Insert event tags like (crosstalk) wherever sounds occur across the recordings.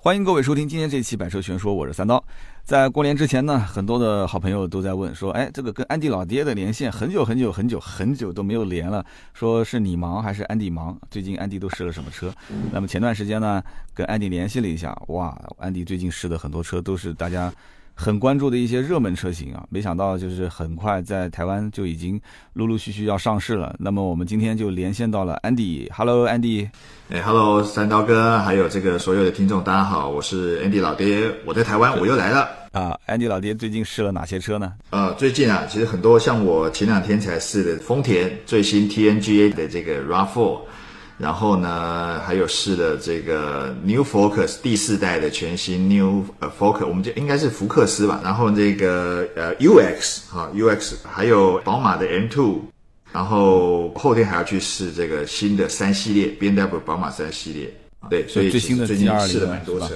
欢迎各位收听今天这期《百车全说》，我是三刀。在过年之前呢，很多的好朋友都在问说：“哎，这个跟安迪老爹的连线很久很久很久很久都没有连了，说是你忙还是安迪忙？最近安迪都试了什么车？”那么前段时间呢，跟安迪联系了一下，哇，安迪最近试的很多车都是大家。很关注的一些热门车型啊，没想到就是很快在台湾就已经陆陆续续要上市了。那么我们今天就连线到了安迪，Hello，安迪，哎，Hello，三刀哥，还有这个所有的听众，大家好，我是 Andy 老爹，我在台湾，我又来了啊。，Andy 老爹最近试了哪些车呢？呃，最近啊，其实很多像我前两天才试的丰田最新 TNGA 的这个 RAV4。然后呢，还有试了这个 New Focus 第四代的全新 New 呃 Focus，我们就应该是福克斯吧。然后这个呃 UX 哈 UX，还有宝马的 M2，然后后天还要去试这个新的三系列 BMW 宝马三系列。对，所以最新的最近试了蛮多车。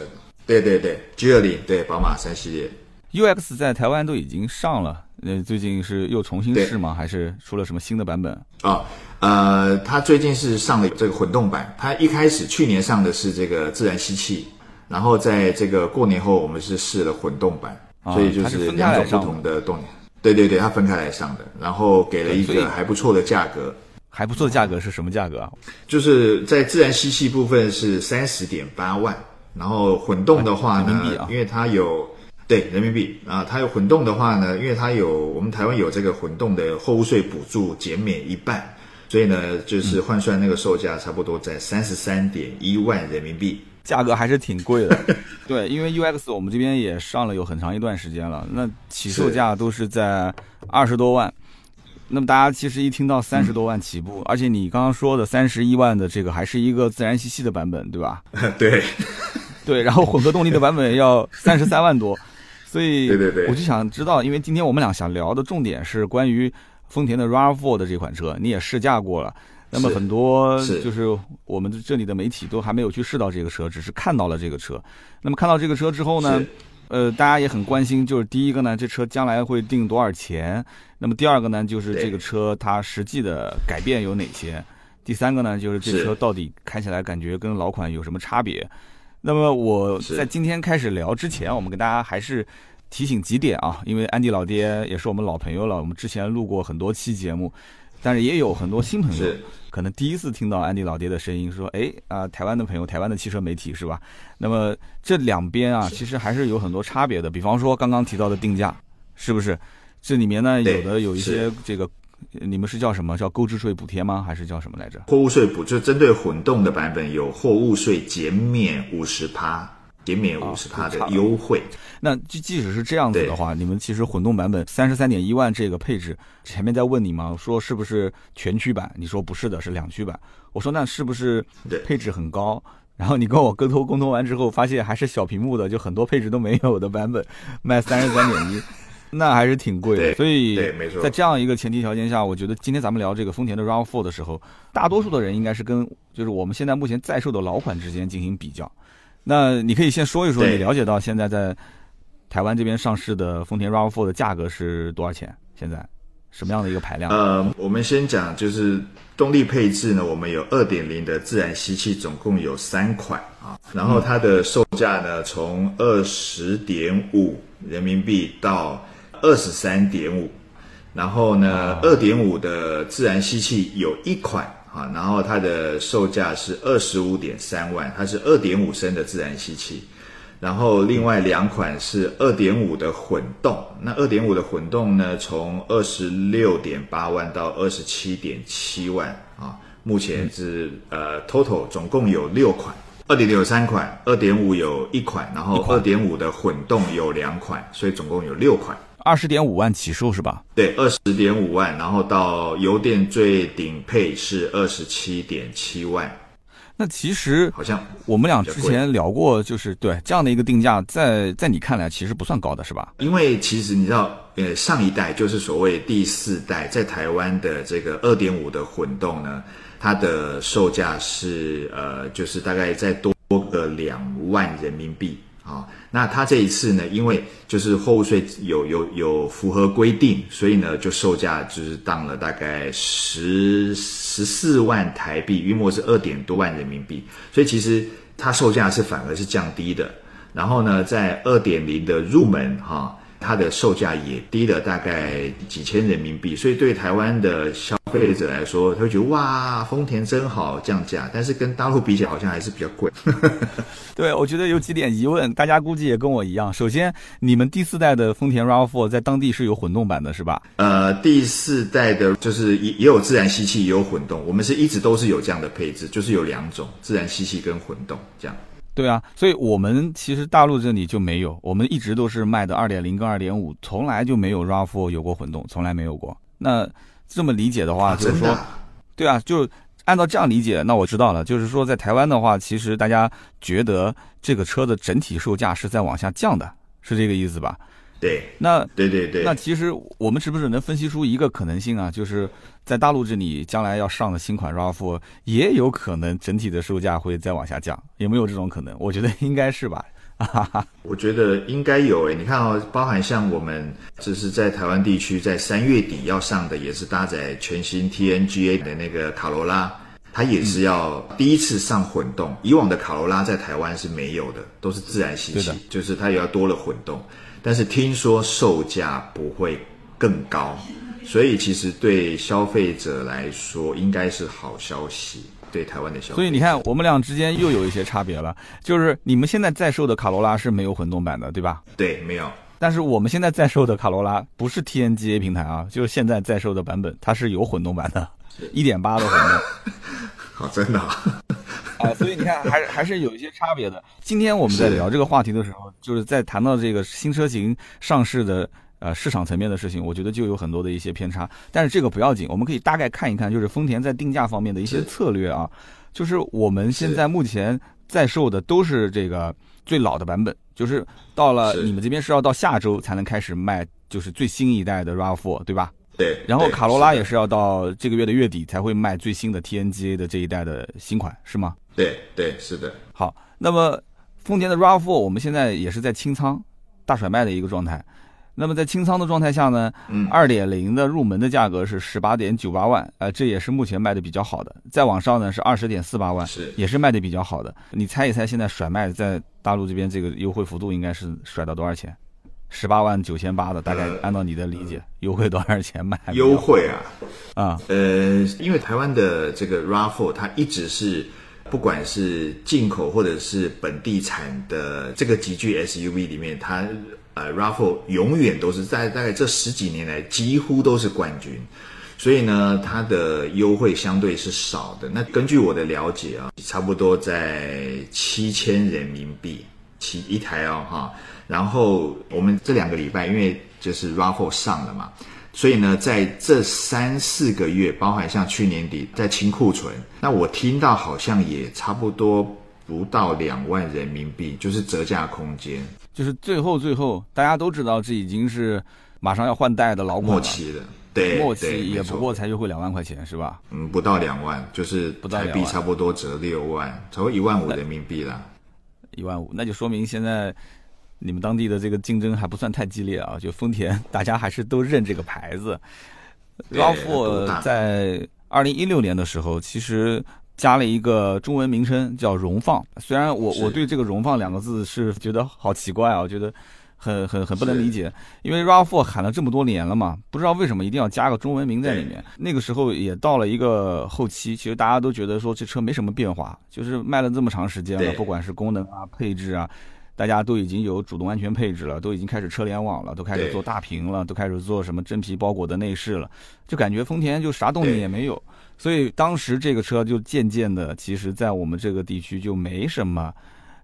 对对对，G 二零对宝马三系列。UX 在台湾都已经上了，呃，最近是又重新试吗？还是出了什么新的版本？啊，呃，它最近是上了这个混动版。它一开始去年上的是这个自然吸气，然后在这个过年后我们是试了混动版，所以就是两种不同的动力。对对对，它分开来上的，然后给了一个还不错的价格。还不错的价格是什么价格啊？就是在自然吸气部分是三十点八万，然后混动的话呢，因为它有。对人民币啊，它有混动的话呢，因为它有我们台湾有这个混动的货物税补助减免一半，所以呢，就是换算那个售价差不多在三十三点一万人民币，价格还是挺贵的。(laughs) 对，因为 UX 我们这边也上了有很长一段时间了，那起售价都是在二十多万。那么大家其实一听到三十多万起步，而且你刚刚说的三十一万的这个还是一个自然吸气的版本，对吧？(laughs) 对，(laughs) 对，然后混合动力的版本要三十三万多。所以，对对对，我就想知道，因为今天我们俩想聊的重点是关于丰田的 RAV4 的这款车，你也试驾过了。那么很多就是我们这里的媒体都还没有去试到这个车，只是看到了这个车。那么看到这个车之后呢，呃，大家也很关心，就是第一个呢，这车将来会定多少钱？那么第二个呢，就是这个车它实际的改变有哪些？第三个呢，就是这车到底开起来感觉跟老款有什么差别？那么我在今天开始聊之前，我们跟大家还是提醒几点啊，因为安迪老爹也是我们老朋友了，我们之前录过很多期节目，但是也有很多新朋友可能第一次听到安迪老爹的声音，说哎啊，台湾的朋友，台湾的汽车媒体是吧？那么这两边啊，其实还是有很多差别的，比方说刚刚提到的定价，是不是？这里面呢，有的有一些这个。你们是叫什么？叫购置税补贴吗？还是叫什么来着？货物税补就针对混动的版本有货物税减免五十趴，减免五十趴的优惠。那即即使是这样子的话，你们其实混动版本三十三点一万这个配置，前面在问你嘛，说是不是全驱版？你说不是的，是两驱版。我说那是不是配置很高？然后你跟我沟通沟通完之后，发现还是小屏幕的，就很多配置都没有的版本，卖三十三点一。那还是挺贵的，所以在这样一个前提条件下，我觉得今天咱们聊这个丰田的 RAV4 的时候，大多数的人应该是跟就是我们现在目前在售的老款之间进行比较。那你可以先说一说，你了解到现在在台湾这边上市的丰田 RAV4 的价格是多少钱？现在什么样的一个排量？呃，我们先讲就是动力配置呢，我们有二点零的自然吸气，总共有三款啊，然后它的售价呢从二十点五人民币到二十三点五，然后呢，二点五的自然吸气有一款啊，然后它的售价是二十五点三万，它是二点五升的自然吸气，然后另外两款是二点五的混动，那二点五的混动呢，从二十六点八万到二十七点七万啊，目前是呃 total 总共有六款，二点零有三款，二点五有一款，然后二点五的混动有两款，所以总共有六款。二十点五万起售是吧？对，二十点五万，然后到油电最顶配是二十七点七万。那其实好像我们俩之前聊过，就是对这样的一个定价，在在你看来其实不算高的是吧？因为其实你知道，呃，上一代就是所谓第四代，在台湾的这个二点五的混动呢，它的售价是呃，就是大概再多个两万人民币。啊，那它这一次呢，因为就是货物税有有有符合规定，所以呢就售价就是当了大概十十四万台币，约莫是二点多万人民币。所以其实它售价是反而是降低的。然后呢，在二点零的入门哈。它的售价也低了大概几千人民币，所以对台湾的消费者来说，他会觉得哇，丰田真好降价。但是跟大陆比起来，好像还是比较贵。(laughs) 对，我觉得有几点疑问，大家估计也跟我一样。首先，你们第四代的丰田 RAV4 在当地是有混动版的，是吧？呃，第四代的就是也也有自然吸气，也有混动。我们是一直都是有这样的配置，就是有两种自然吸气跟混动这样。对啊，所以我们其实大陆这里就没有，我们一直都是卖的二点零跟二点五，从来就没有 RAV4 有过混动，从来没有过。那这么理解的话，就是说，对啊，就按照这样理解，那我知道了，就是说在台湾的话，其实大家觉得这个车的整体售价是在往下降的，是这个意思吧？对，那对对对，那其实我们是不是能分析出一个可能性啊？就是在大陆这里将来要上的新款 RAV4 也有可能整体的售价会再往下降，有没有这种可能？我觉得应该是吧。我觉得应该有诶，你看哦，包含像我们这是在台湾地区，在三月底要上的，也是搭载全新 TNGA 的那个卡罗拉，它也是要第一次上混动。以往的卡罗拉在台湾是没有的，都是自然吸气，就是它也要多了混动。但是听说售价不会更高，所以其实对消费者来说应该是好消息。对台湾的消费，所以你看我们俩之间又有一些差别了。就是你们现在在售的卡罗拉是没有混动版的，对吧？对，没有。但是我们现在在售的卡罗拉不是 TNGA 平台啊，就是现在在售的版本，它是有混动版的，一点八的混动。(laughs) (laughs) 好，真的。(laughs) 啊，所以你看，还是还是有一些差别的。今天我们在聊这个话题的时候，就是在谈到这个新车型上市的呃市场层面的事情，我觉得就有很多的一些偏差。但是这个不要紧，我们可以大概看一看，就是丰田在定价方面的一些策略啊。就是我们现在目前在售的都是这个最老的版本，就是到了你们这边是要到下周才能开始卖，就是最新一代的 RAV4，对吧？对，然后卡罗拉也是要到这个月的月底才会卖最新的 TNGA 的这一代的新款，是吗？对对，是的。好，那么丰田的 RAV4 我们现在也是在清仓大甩卖的一个状态。那么在清仓的状态下呢，嗯，二点零的入门的价格是十八点九八万，呃，这也是目前卖的比较好的。再往上呢是二十点四八万，是也是卖的比较好的。你猜一猜，现在甩卖在大陆这边这个优惠幅度应该是甩到多少钱？十八万九千八的，大概按照你的理解，优惠多少钱卖？优惠啊，啊，呃，因为台湾的这个 RAV4 它一直是，不管是进口或者是本地产的这个极具 SUV 里面，它呃 RAV4 永远都是在大概这十几年来几乎都是冠军，所以呢，它的优惠相对是少的。那根据我的了解啊，差不多在七千人民币起一台哦，哈。然后我们这两个礼拜，因为就是 RAV4 上了嘛，所以呢，在这三四个月，包含像去年底在清库存，那我听到好像也差不多不到两万人民币，就是折价空间。就是最后最后，大家都知道这已经是马上要换代的老款末期的，对，末期也不过才优惠两万块钱，是吧？嗯，不到两万，就是台币差不多折六万，差不多一万五人民币啦。一万五，那就说明现在。你们当地的这个竞争还不算太激烈啊，就丰田，大家还是都认这个牌子。RAV4 在二零一六年的时候，其实加了一个中文名称叫“荣放”。虽然我我对这个“荣放”两个字是觉得好奇怪啊，我觉得很很很不能理解，因为 RAV4 喊了这么多年了嘛，不知道为什么一定要加个中文名在里面。那个时候也到了一个后期，其实大家都觉得说这车没什么变化，就是卖了这么长时间了，不管是功能啊、配置啊。大家都已经有主动安全配置了，都已经开始车联网了，都开始做大屏了，都开始做什么真皮包裹的内饰了，就感觉丰田就啥动静也没有，所以当时这个车就渐渐的，其实在我们这个地区就没什么，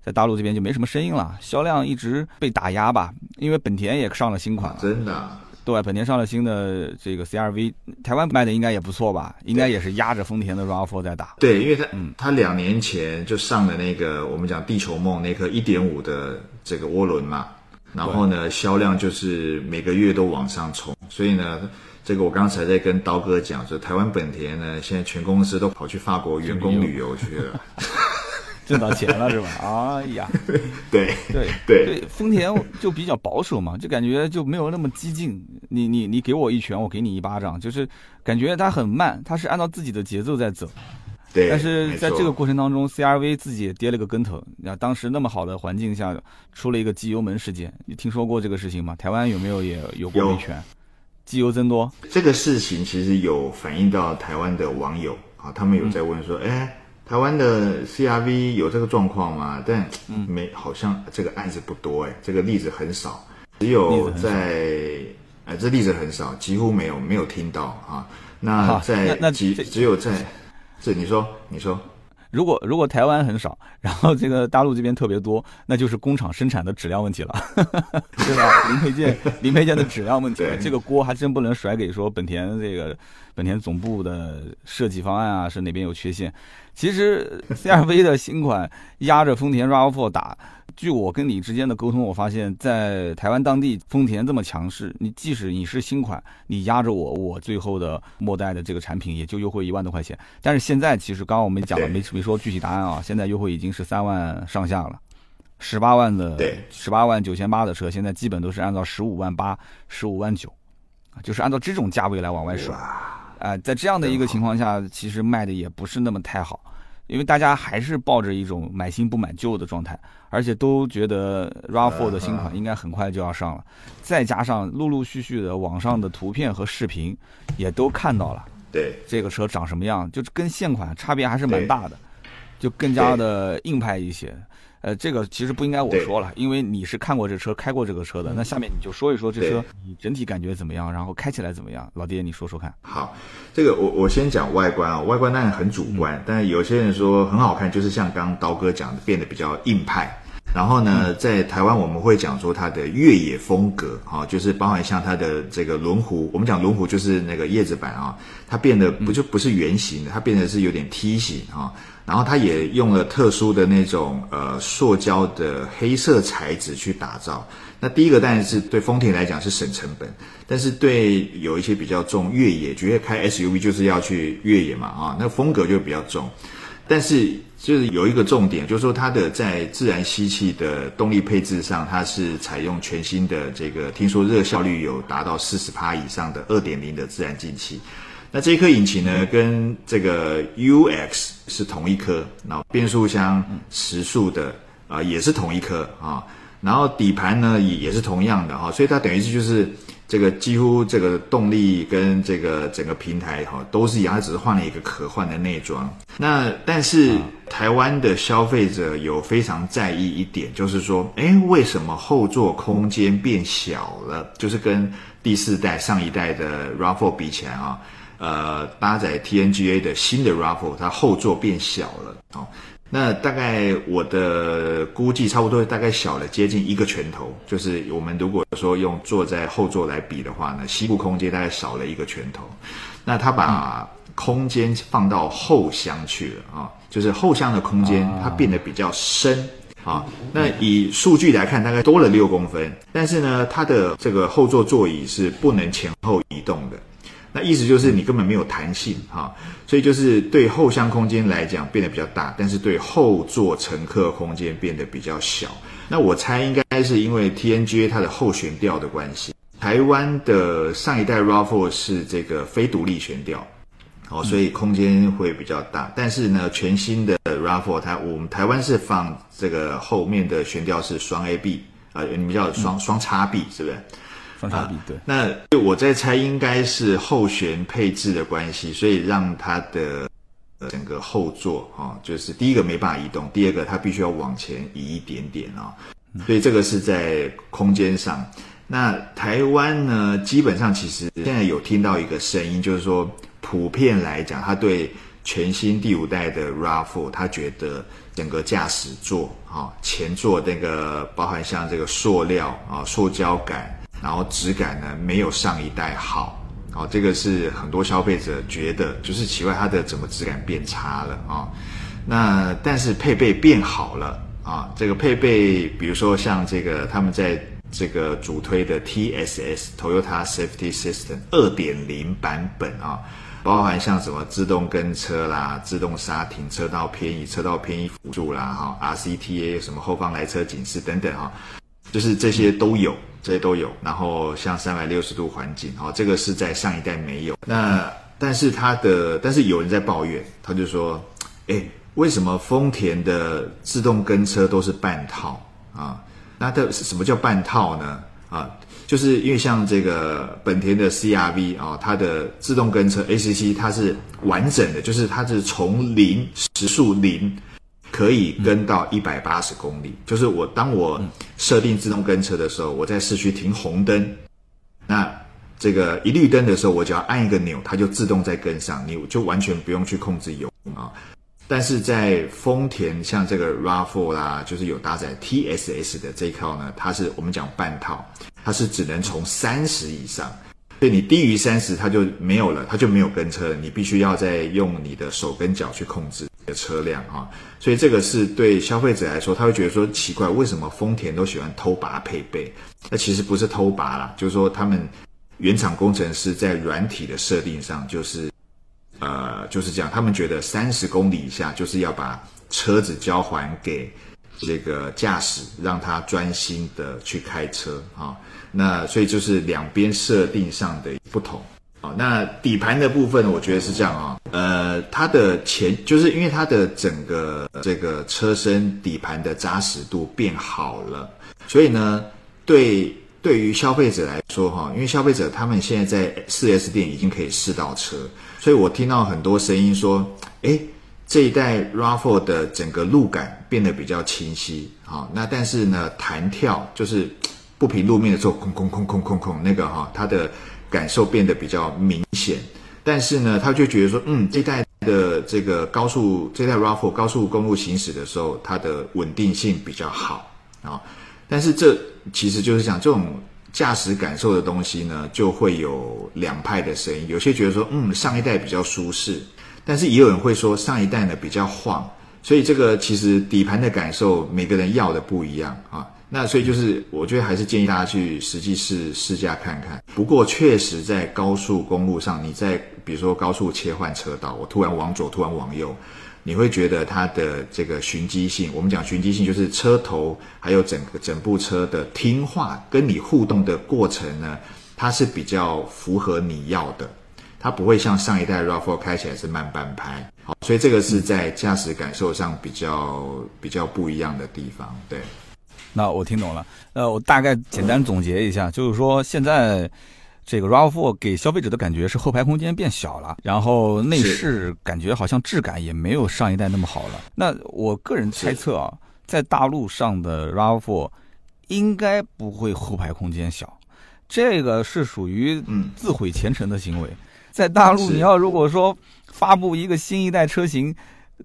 在大陆这边就没什么声音了，销量一直被打压吧，因为本田也上了新款了，真的。对，本田上了新的这个 CRV，台湾卖的应该也不错吧？应该也是压着丰田的 RAV4 在打。对，因为它，嗯，它两年前就上了那个我们讲地球梦那颗一点五的这个涡轮嘛，然后呢，销量就是每个月都往上冲，所以呢，这个我刚才在跟刀哥讲，说台湾本田呢，现在全公司都跑去法国员工旅游去了。(laughs) 挣到钱了是吧？(laughs) 哎呀，对对对对，丰田就比较保守嘛，就感觉就没有那么激进。你你你给我一拳，我给你一巴掌，就是感觉它很慢，它是按照自己的节奏在走。对。但是在这个过程当中，CRV 自己也跌了个跟头。那当时那么好的环境下，出了一个机油门事件，你听说过这个事情吗？台湾有没有也有过维权？机油增多这个事情其实有反映到台湾的网友啊，他们有在问说，哎，台湾的 CRV 有这个状况吗？但没，好像这个案子不多哎，这个例子很少，只有在哎，这例子很少，几乎没有，没有听到啊。那在那只只有在这，你说你说。如果如果台湾很少，然后这个大陆这边特别多，那就是工厂生产的质量问题了，(laughs) 对吧？零配件 (laughs) 零配件的质量问题，这个锅还真不能甩给说本田这个本田总部的设计方案啊，是哪边有缺陷？其实 CRV 的新款压着丰田 RAV4 打。据我跟你之间的沟通，我发现，在台湾当地，丰田这么强势，你即使你是新款，你压着我，我最后的末代的这个产品也就优惠一万多块钱。但是现在其实刚刚我们讲了，没没说具体答案啊。现在优惠已经是三万上下了，十八万的，十八万九千八的车，现在基本都是按照十五万八、十五万九，就是按照这种价位来往外甩。啊，在这样的一个情况下，其实卖的也不是那么太好。因为大家还是抱着一种买新不买旧的状态，而且都觉得 RAV4 的新款应该很快就要上了，再加上陆陆续续的网上的图片和视频，也都看到了，对。这个车长什么样，就是跟现款差别还是蛮大的，就更加的硬派一些。呃，这个其实不应该我说了，因为你是看过这车、开过这个车的。那下面你就说一说这车，你整体感觉怎么样？然后开起来怎么样？老爹，你说说看。好，这个我我先讲外观啊，外观当然很主观，但是有些人说很好看，就是像刚刀哥讲的，变得比较硬派。然后呢，在台湾我们会讲说它的越野风格，哈，就是包含像它的这个轮毂，我们讲轮毂就是那个叶子板啊，它变得不就不是圆形的，它变得是有点梯形啊。然后它也用了特殊的那种呃塑胶的黑色材质去打造。那第一个当然是对丰田来讲是省成本，但是对有一些比较重越野，觉得开 SUV 就是要去越野嘛啊，那风格就比较重。但是就是有一个重点，就是说它的在自然吸气的动力配置上，它是采用全新的这个，听说热效率有达到四十帕以上的二点零的自然进气。那这一颗引擎呢，跟这个 UX 是同一颗，然后变速箱时速的啊也是同一颗啊，然后底盘呢也也是同样的哈，所以它等于是就是这个几乎这个动力跟这个整个平台哈都是一样，它只是换了一个可换的内装。那但是台湾的消费者有非常在意一点，就是说，哎，为什么后座空间变小了？就是跟第四代上一代的 RAV4 比起来啊。呃，搭载 TNGA 的新的 RAV4，它后座变小了，哦，那大概我的估计差不多大概小了接近一个拳头，就是我们如果说用坐在后座来比的话呢，膝部空间大概少了一个拳头，那它把空间放到后箱去了啊，就是后箱的空间它变得比较深啊，那以数据来看大概多了六公分，但是呢，它的这个后座座椅是不能前后移动的。那意思就是你根本没有弹性哈，所以就是对后箱空间来讲变得比较大，但是对后座乘客空间变得比较小。那我猜应该是因为 TNGA 它的后悬吊的关系。台湾的上一代 RAV4 是这个非独立悬吊，哦，所以空间会比较大。但是呢，全新的 RAV4 它我们台湾是放这个后面的悬吊是双 AB，呃，你们叫双双叉臂，是不是？双叉臂对，那我在猜应该是后悬配置的关系，所以让它的整个后座啊，就是第一个没办法移动，第二个它必须要往前移一点点啊，所以这个是在空间上。那台湾呢，基本上其实现在有听到一个声音，就是说普遍来讲，他对全新第五代的 RAV4，他觉得整个驾驶座啊，前座那个包含像这个塑料啊，塑胶感。然后质感呢没有上一代好，哦，这个是很多消费者觉得就是奇怪，它的整个质感变差了啊。那但是配备变好了啊，这个配备比如说像这个他们在这个主推的 TSS Toyota Safety System 二点零版本啊，包含像什么自动跟车啦、自动刹停、车道偏移、车道偏移辅助啦、哈 RCTA 什么后方来车警示等等哈，就是这些都有。这些都有，然后像三百六十度环境，哦，这个是在上一代没有。那但是它的，但是有人在抱怨，他就说，哎，为什么丰田的自动跟车都是半套啊？那它什么叫半套呢？啊，就是因为像这个本田的 CRV 啊，它的自动跟车 ACC 它是完整的，就是它是从零时速零可以跟到一百八十公里。就是我当我设定自动跟车的时候，我在市区停红灯，那这个一绿灯的时候，我只要按一个钮，它就自动在跟上，你就完全不用去控制油啊。但是在丰田像这个 RAV4 啦，就是有搭载 TSS 的这一套呢，它是我们讲半套，它是只能从三十以上，所以你低于三十它就没有了，它就没有跟车了，你必须要再用你的手跟脚去控制的车辆啊。所以这个是对消费者来说，他会觉得说奇怪，为什么丰田都喜欢偷拔配备？那其实不是偷拔啦，就是说他们原厂工程师在软体的设定上就是。呃，就是这样，他们觉得三十公里以下就是要把车子交还给这个驾驶，让他专心的去开车啊。那所以就是两边设定上的不同好。那底盘的部分，我觉得是这样啊。呃，它的前就是因为它的整个这个车身底盘的扎实度变好了，所以呢，对对于消费者来说哈，因为消费者他们现在在四 S 店已经可以试到车。所以我听到很多声音说，哎，这一代 RAV4 的整个路感变得比较清晰，好，那但是呢，弹跳就是不平路面的时候，空空空空空空那个哈，它的感受变得比较明显。但是呢，他就觉得说，嗯，这代的这个高速，这代 RAV4 高速公路行驶的时候，它的稳定性比较好啊。但是这其实就是讲这种。驾驶感受的东西呢，就会有两派的声音。有些觉得说，嗯，上一代比较舒适，但是也有人会说上一代呢比较晃。所以这个其实底盘的感受，每个人要的不一样啊。那所以就是，我觉得还是建议大家去实际试试驾看看。不过确实在高速公路上，你在比如说高速切换车道，我突然往左，突然往右。你会觉得它的这个循迹性，我们讲循迹性就是车头还有整个整部车的听话跟你互动的过程呢，它是比较符合你要的，它不会像上一代 RAV4 开起来是慢半拍，好，所以这个是在驾驶感受上比较比较不一样的地方。对，那我听懂了，呃，我大概简单总结一下，就是说现在。这个 RAV4 给消费者的感觉是后排空间变小了，然后内饰感觉好像质感也没有上一代那么好了。那我个人猜测啊，在大陆上的 RAV4 应该不会后排空间小，这个是属于自毁前程的行为。在大陆，你要如果说发布一个新一代车型。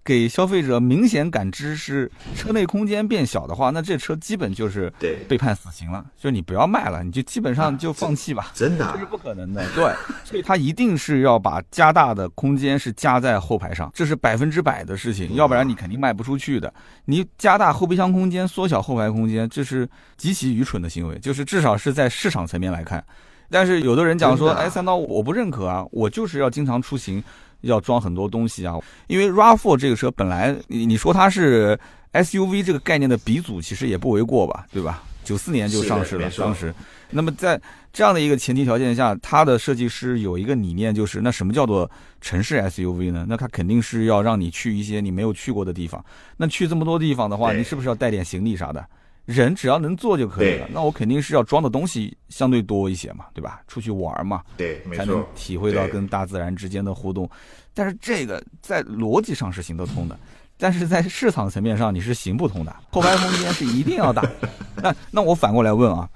给消费者明显感知是车内空间变小的话，那这车基本就是对被判死刑了，就是你不要卖了，你就基本上就放弃吧。真的，这是不可能的。对，(laughs) 所以它一定是要把加大的空间是加在后排上，这是百分之百的事情，要不然你肯定卖不出去的。你加大后备箱空间，缩小后排空间，这是极其愚蠢的行为，就是至少是在市场层面来看。但是有的人讲说，哎，三刀我不认可啊，我就是要经常出行。要装很多东西啊，因为 RAV4 这个车本来你你说它是 SUV 这个概念的鼻祖，其实也不为过吧，对吧？九四年就上市了，当时。那么在这样的一个前提条件下，它的设计师有一个理念，就是那什么叫做城市 SUV 呢？那它肯定是要让你去一些你没有去过的地方。那去这么多地方的话，你是不是要带点行李啥的？人只要能坐就可以了，那我肯定是要装的东西相对多一些嘛，对吧？出去玩嘛，对，才能体会到跟大自然之间的互动。但是这个在逻辑上是行得通的，(laughs) 但是在市场层面上你是行不通的。(laughs) 后排空间是一定要大。(laughs) 那那我反过来问啊，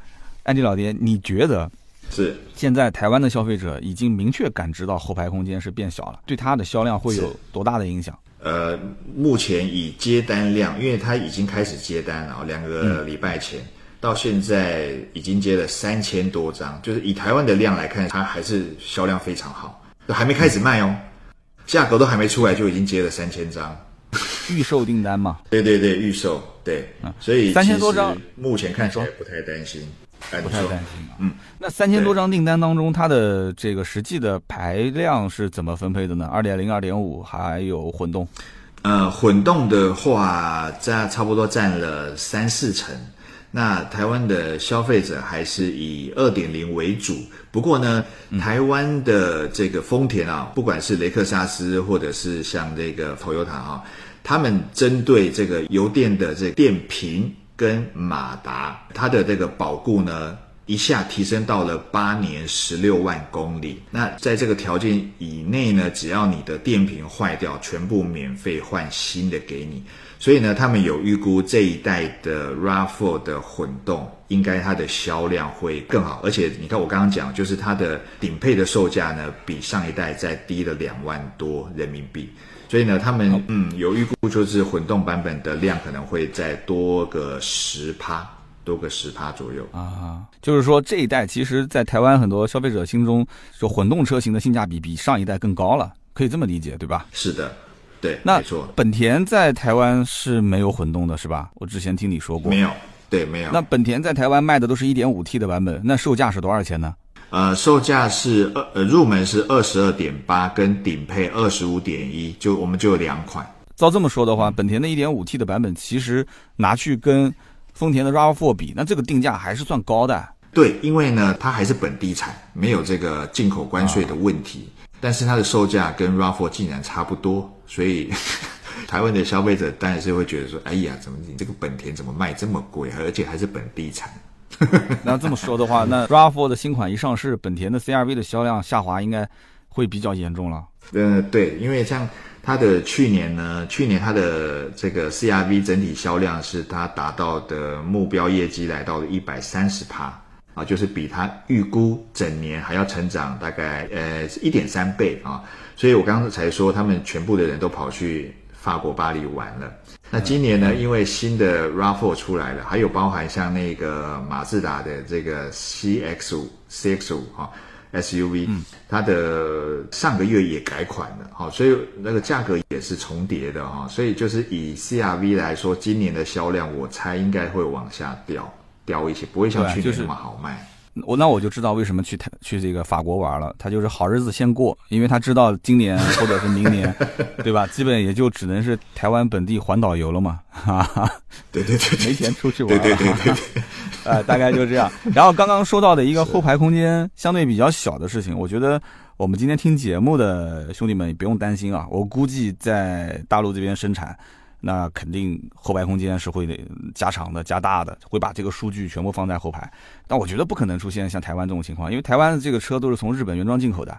安迪老爹，你觉得是现在台湾的消费者已经明确感知到后排空间是变小了，对它的销量会有多大的影响？呃，目前以接单量，因为它已经开始接单了，两个礼拜前到现在已经接了三千多张，就是以台湾的量来看，它还是销量非常好，还没开始卖哦，价格都还没出来就已经接了三千张，预售订单嘛？对对对，预售对，所以三千多张，目前看起来不太担心。不太担心啊。嗯，那三千多张订单当中，它的这个实际的排量是怎么分配的呢？二点零、二点五，还有混动。呃，混动的话，占差不多占了三四成。那台湾的消费者还是以二点零为主。不过呢，台湾的这个丰田啊，不管是雷克萨斯或者是像这个 Toyota 哈，他们针对这个油电的这电瓶跟马达，它的这个保固呢。一下提升到了八年十六万公里。那在这个条件以内呢，只要你的电瓶坏掉，全部免费换新的给你。所以呢，他们有预估这一代的 RAV4 的混动，应该它的销量会更好。而且你看我刚刚讲，就是它的顶配的售价呢，比上一代再低了两万多人民币。所以呢，他们嗯有预估，就是混动版本的量可能会再多个十趴。多个十趴左右啊，就是说这一代其实，在台湾很多消费者心中，就混动车型的性价比比上一代更高了，可以这么理解，对吧？是的，对，那没错。本田在台湾是没有混动的，是吧？我之前听你说过，没有，对，没有。那本田在台湾卖的都是一点五 T 的版本，那售价是多少钱呢？呃，售价是二呃，入门是二十二点八，跟顶配二十五点一，就我们就有两款。照这么说的话，本田的一点五 T 的版本其实拿去跟丰田的 RAV4 比，那这个定价还是算高的。对，因为呢，它还是本地产，没有这个进口关税的问题。但是它的售价跟 RAV4 竟然差不多，所以 (laughs) 台湾的消费者当然是会觉得说：“哎呀，怎么你这个本田怎么卖这么贵，而且还是本地产？” (laughs) 那这么说的话，那 RAV4 的新款一上市，本田的 CRV 的销量下滑应该会比较严重了。呃，对，因为像。它的去年呢？去年它的这个 CRV 整体销量是它达到的目标业绩来到了一百三十帕啊，就是比它预估整年还要成长大概呃一点三倍啊。所以我刚才说他们全部的人都跑去法国巴黎玩了。那今年呢？因为新的 RAV4 出来了，还有包含像那个马自达的这个 CX 五、CX 五哈。SUV，它的上个月也改款了，哈，所以那个价格也是重叠的，哈，所以就是以 CRV 来说，今年的销量我猜应该会往下掉，掉一些，不会像去年那么好卖。我那我就知道为什么去台去这个法国玩了，他就是好日子先过，因为他知道今年或者是明年，对吧？基本也就只能是台湾本地环岛游了嘛，哈哈，对对对，(laughs) 没钱出去玩，对对对对，(laughs) 呃，大概就这样。然后刚刚说到的一个后排空间相对比较小的事情，我觉得我们今天听节目的兄弟们也不用担心啊，我估计在大陆这边生产。那肯定后排空间是会加长的、加大的，会把这个数据全部放在后排。但我觉得不可能出现像台湾这种情况，因为台湾的这个车都是从日本原装进口的，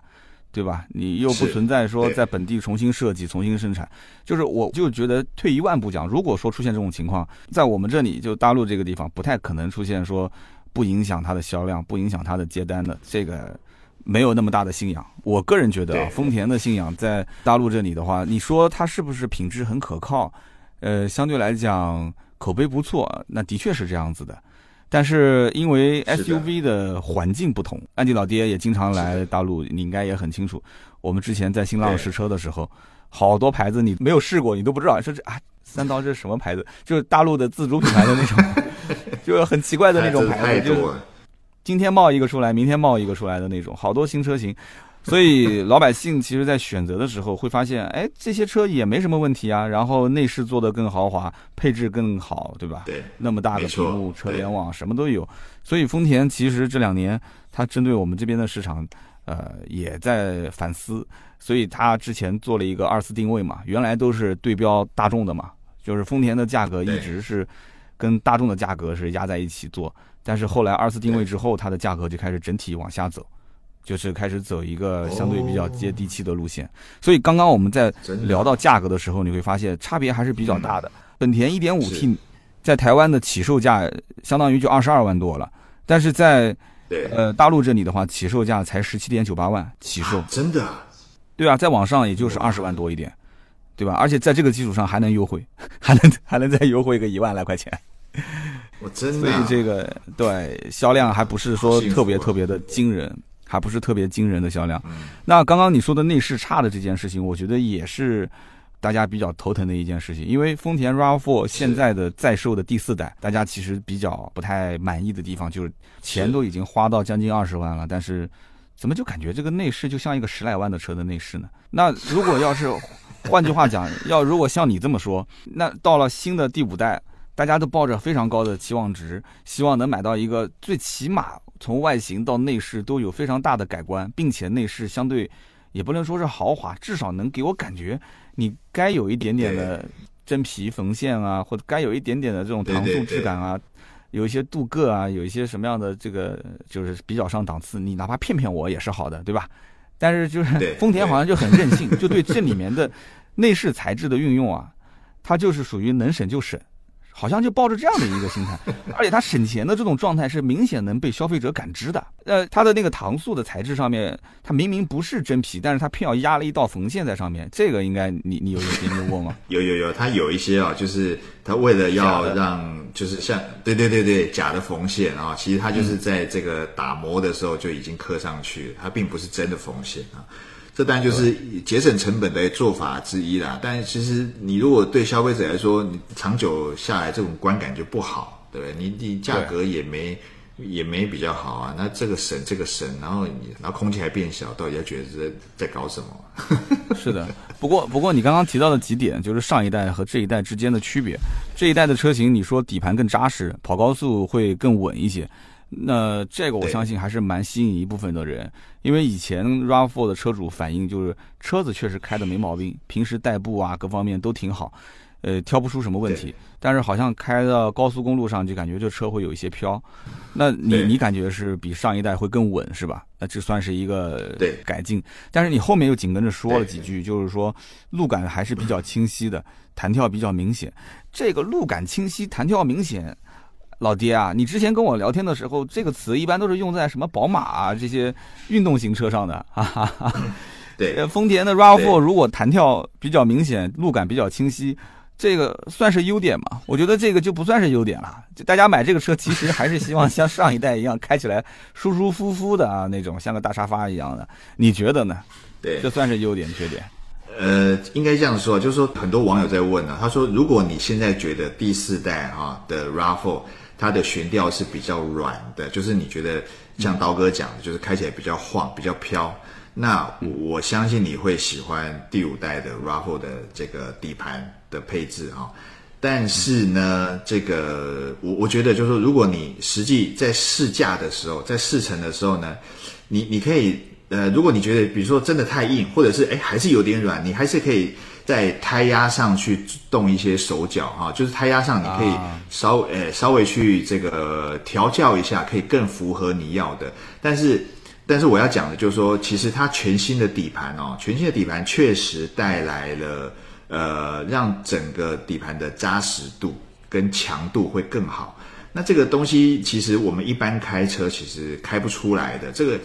对吧？你又不存在说在本地重新设计、重新生产。就是我就觉得退一万步讲，如果说出现这种情况，在我们这里就大陆这个地方，不太可能出现说不影响它的销量、不影响它的接单的这个。没有那么大的信仰，我个人觉得丰田的信仰在大陆这里的话，你说它是不是品质很可靠？呃，相对来讲口碑不错，那的确是这样子的。但是因为 SUV 的环境不同，安迪老爹也经常来大陆，你应该也很清楚。我们之前在新浪试车的时候，好多牌子你没有试过，你都不知道，说这啊三刀这是什么牌子？就是大陆的自主品牌的那种，(laughs) 就是很奇怪的那种牌子，就是。今天冒一个出来，明天冒一个出来的那种，好多新车型，所以老百姓其实在选择的时候会发现，哎，这些车也没什么问题啊，然后内饰做得更豪华，配置更好，对吧？对，那么大的屏幕，车联网什么都有，所以丰田其实这两年它针对我们这边的市场，呃，也在反思，所以它之前做了一个二次定位嘛，原来都是对标大众的嘛，就是丰田的价格一直是跟大众的价格是压在一起做。但是后来二次定位之后，它的价格就开始整体往下走，就是开始走一个相对比较接地气的路线。所以刚刚我们在聊到价格的时候，你会发现差别还是比较大的。本田 1.5T 在台湾的起售价相当于就二十二万多了，但是在呃大陆这里的话，起售价才十七点九八万起售。真的？对啊，在网上也就是二十万多一点，对吧？而且在这个基础上还能优惠，还能还能再优惠个一万来块钱。我真的，所以这个对销量还不是说特别特别的惊人，还不是特别惊人的销量。那刚刚你说的内饰差的这件事情，我觉得也是大家比较头疼的一件事情。因为丰田 RAV4 现在的在售的第四代，大家其实比较不太满意的地方，就是钱都已经花到将近二十万了，但是怎么就感觉这个内饰就像一个十来万的车的内饰呢？那如果要是换句话讲，要如果像你这么说，那到了新的第五代。大家都抱着非常高的期望值，希望能买到一个最起码从外形到内饰都有非常大的改观，并且内饰相对也不能说是豪华，至少能给我感觉你该有一点点的真皮缝线啊，或者该有一点点的这种搪塑质感啊，有一些镀铬啊，有一些什么样的这个就是比较上档次，你哪怕骗骗我也是好的，对吧？但是就是 (laughs) 丰田好像就很任性，就对这里面的内饰材质的运用啊，它就是属于能省就省。好像就抱着这样的一个心态，(laughs) 而且它省钱的这种状态是明显能被消费者感知的。呃，它的那个糖塑的材质上面，它明明不是真皮，但是它偏要压了一道缝线在上面。这个应该你你有研究过吗？有 (laughs) 有有，它有一些啊，就是它为了要让，就是像对对对对假的缝线啊，其实它就是在这个打磨的时候就已经刻上去，它并不是真的缝线啊。这当然就是节省成本的做法之一啦。但其实你如果对消费者来说，你长久下来这种观感就不好，对不对？你你价格也没也没比较好啊。那这个省这个省，然后你然后空气还变小，到底要觉得在在搞什么？(laughs) 是的。不过不过你刚刚提到的几点，就是上一代和这一代之间的区别。这一代的车型，你说底盘更扎实，跑高速会更稳一些。那这个我相信还是蛮吸引一部分的人，因为以前 RAV4 的车主反映就是车子确实开的没毛病，平时代步啊各方面都挺好，呃挑不出什么问题。但是好像开到高速公路上就感觉这车会有一些飘。那你你感觉是比上一代会更稳是吧？那这算是一个改进。但是你后面又紧跟着说了几句，就是说路感还是比较清晰的，弹跳比较明显。这个路感清晰，弹跳明显。老爹啊，你之前跟我聊天的时候，这个词一般都是用在什么宝马啊这些运动型车上的，哈哈。(laughs) 对，丰田的 RAV4 如果弹跳比较明显，路感比较清晰，这个算是优点吗？我觉得这个就不算是优点了。就大家买这个车，其实还是希望 (laughs) 像上一代一样开起来舒舒服服的啊，那种像个大沙发一样的。你觉得呢？对，这算是优点缺点？呃，应该这样说，就是说很多网友在问呢，他说，如果你现在觉得第四代啊的 RAV4 它的悬吊是比较软的，就是你觉得像刀哥讲的，就是开起来比较晃、比较飘。那我我相信你会喜欢第五代的 RAV4 的这个底盘的配置啊。但是呢，这个我我觉得就是说，如果你实际在试驾的时候，在试乘的时候呢，你你可以呃，如果你觉得比如说真的太硬，或者是哎还是有点软，你还是可以。在胎压上去动一些手脚哈，就是胎压上你可以稍呃稍微去这个调教一下，可以更符合你要的。但是但是我要讲的就是说，其实它全新的底盘哦，全新的底盘确实带来了呃，让整个底盘的扎实度跟强度会更好。那这个东西其实我们一般开车其实开不出来的这个。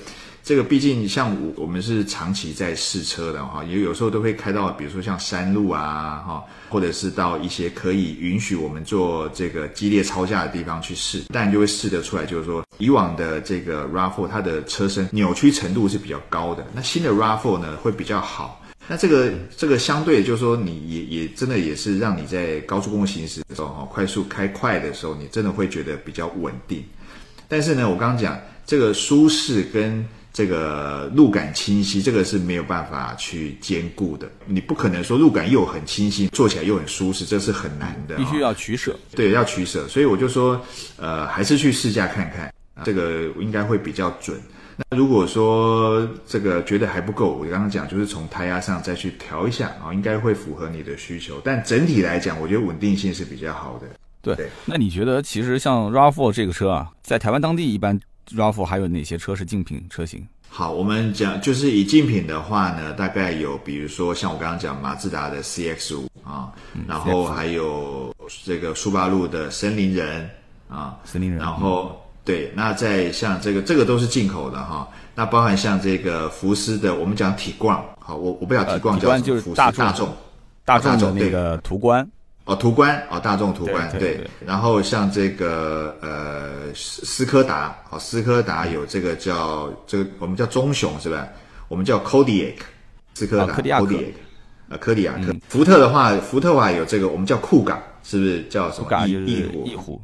这个毕竟像我我们是长期在试车的哈，也有时候都会开到，比如说像山路啊哈，或者是到一些可以允许我们做这个激烈超价的地方去试，但就会试得出来，就是说以往的这个 RAV4 它的车身扭曲程度是比较高的，那新的 RAV4 呢会比较好。那这个这个相对就是说你也也真的也是让你在高速公路行驶的时候，快速开快的时候，你真的会觉得比较稳定。但是呢，我刚刚讲这个舒适跟这个路感清晰，这个是没有办法去兼顾的。你不可能说路感又很清晰，坐起来又很舒适，这是很难的。必须要取舍，对，要取舍。所以我就说，呃，还是去试驾看看，这个应该会比较准。那如果说这个觉得还不够，我刚刚讲就是从胎压上再去调一下啊，应该会符合你的需求。但整体来讲，我觉得稳定性是比较好的。对，那你觉得其实像 RAV4 这个车啊，在台湾当地一般？RAV4 还有哪些车是竞品车型？好，我们讲就是以竞品的话呢，大概有比如说像我刚刚讲马自达的 CX 五啊，然后还有这个苏巴路的森林人啊，森林人，然后对，那在像这个这个都是进口的哈，那包含像这个福斯的，我们讲体冠，好，我我不晓得体冠叫什么，大众，大众的那个途观。哦，途观哦，大众途观对，然后像这个呃斯斯柯达哦，斯柯达有这个叫这个我们叫棕熊是吧？我们叫 Kodiak，斯柯达 Kodiak，呃，柯迪亚克。福特的话，福特话有这个我们叫酷港，是不是叫什么？翼翼虎。翼虎。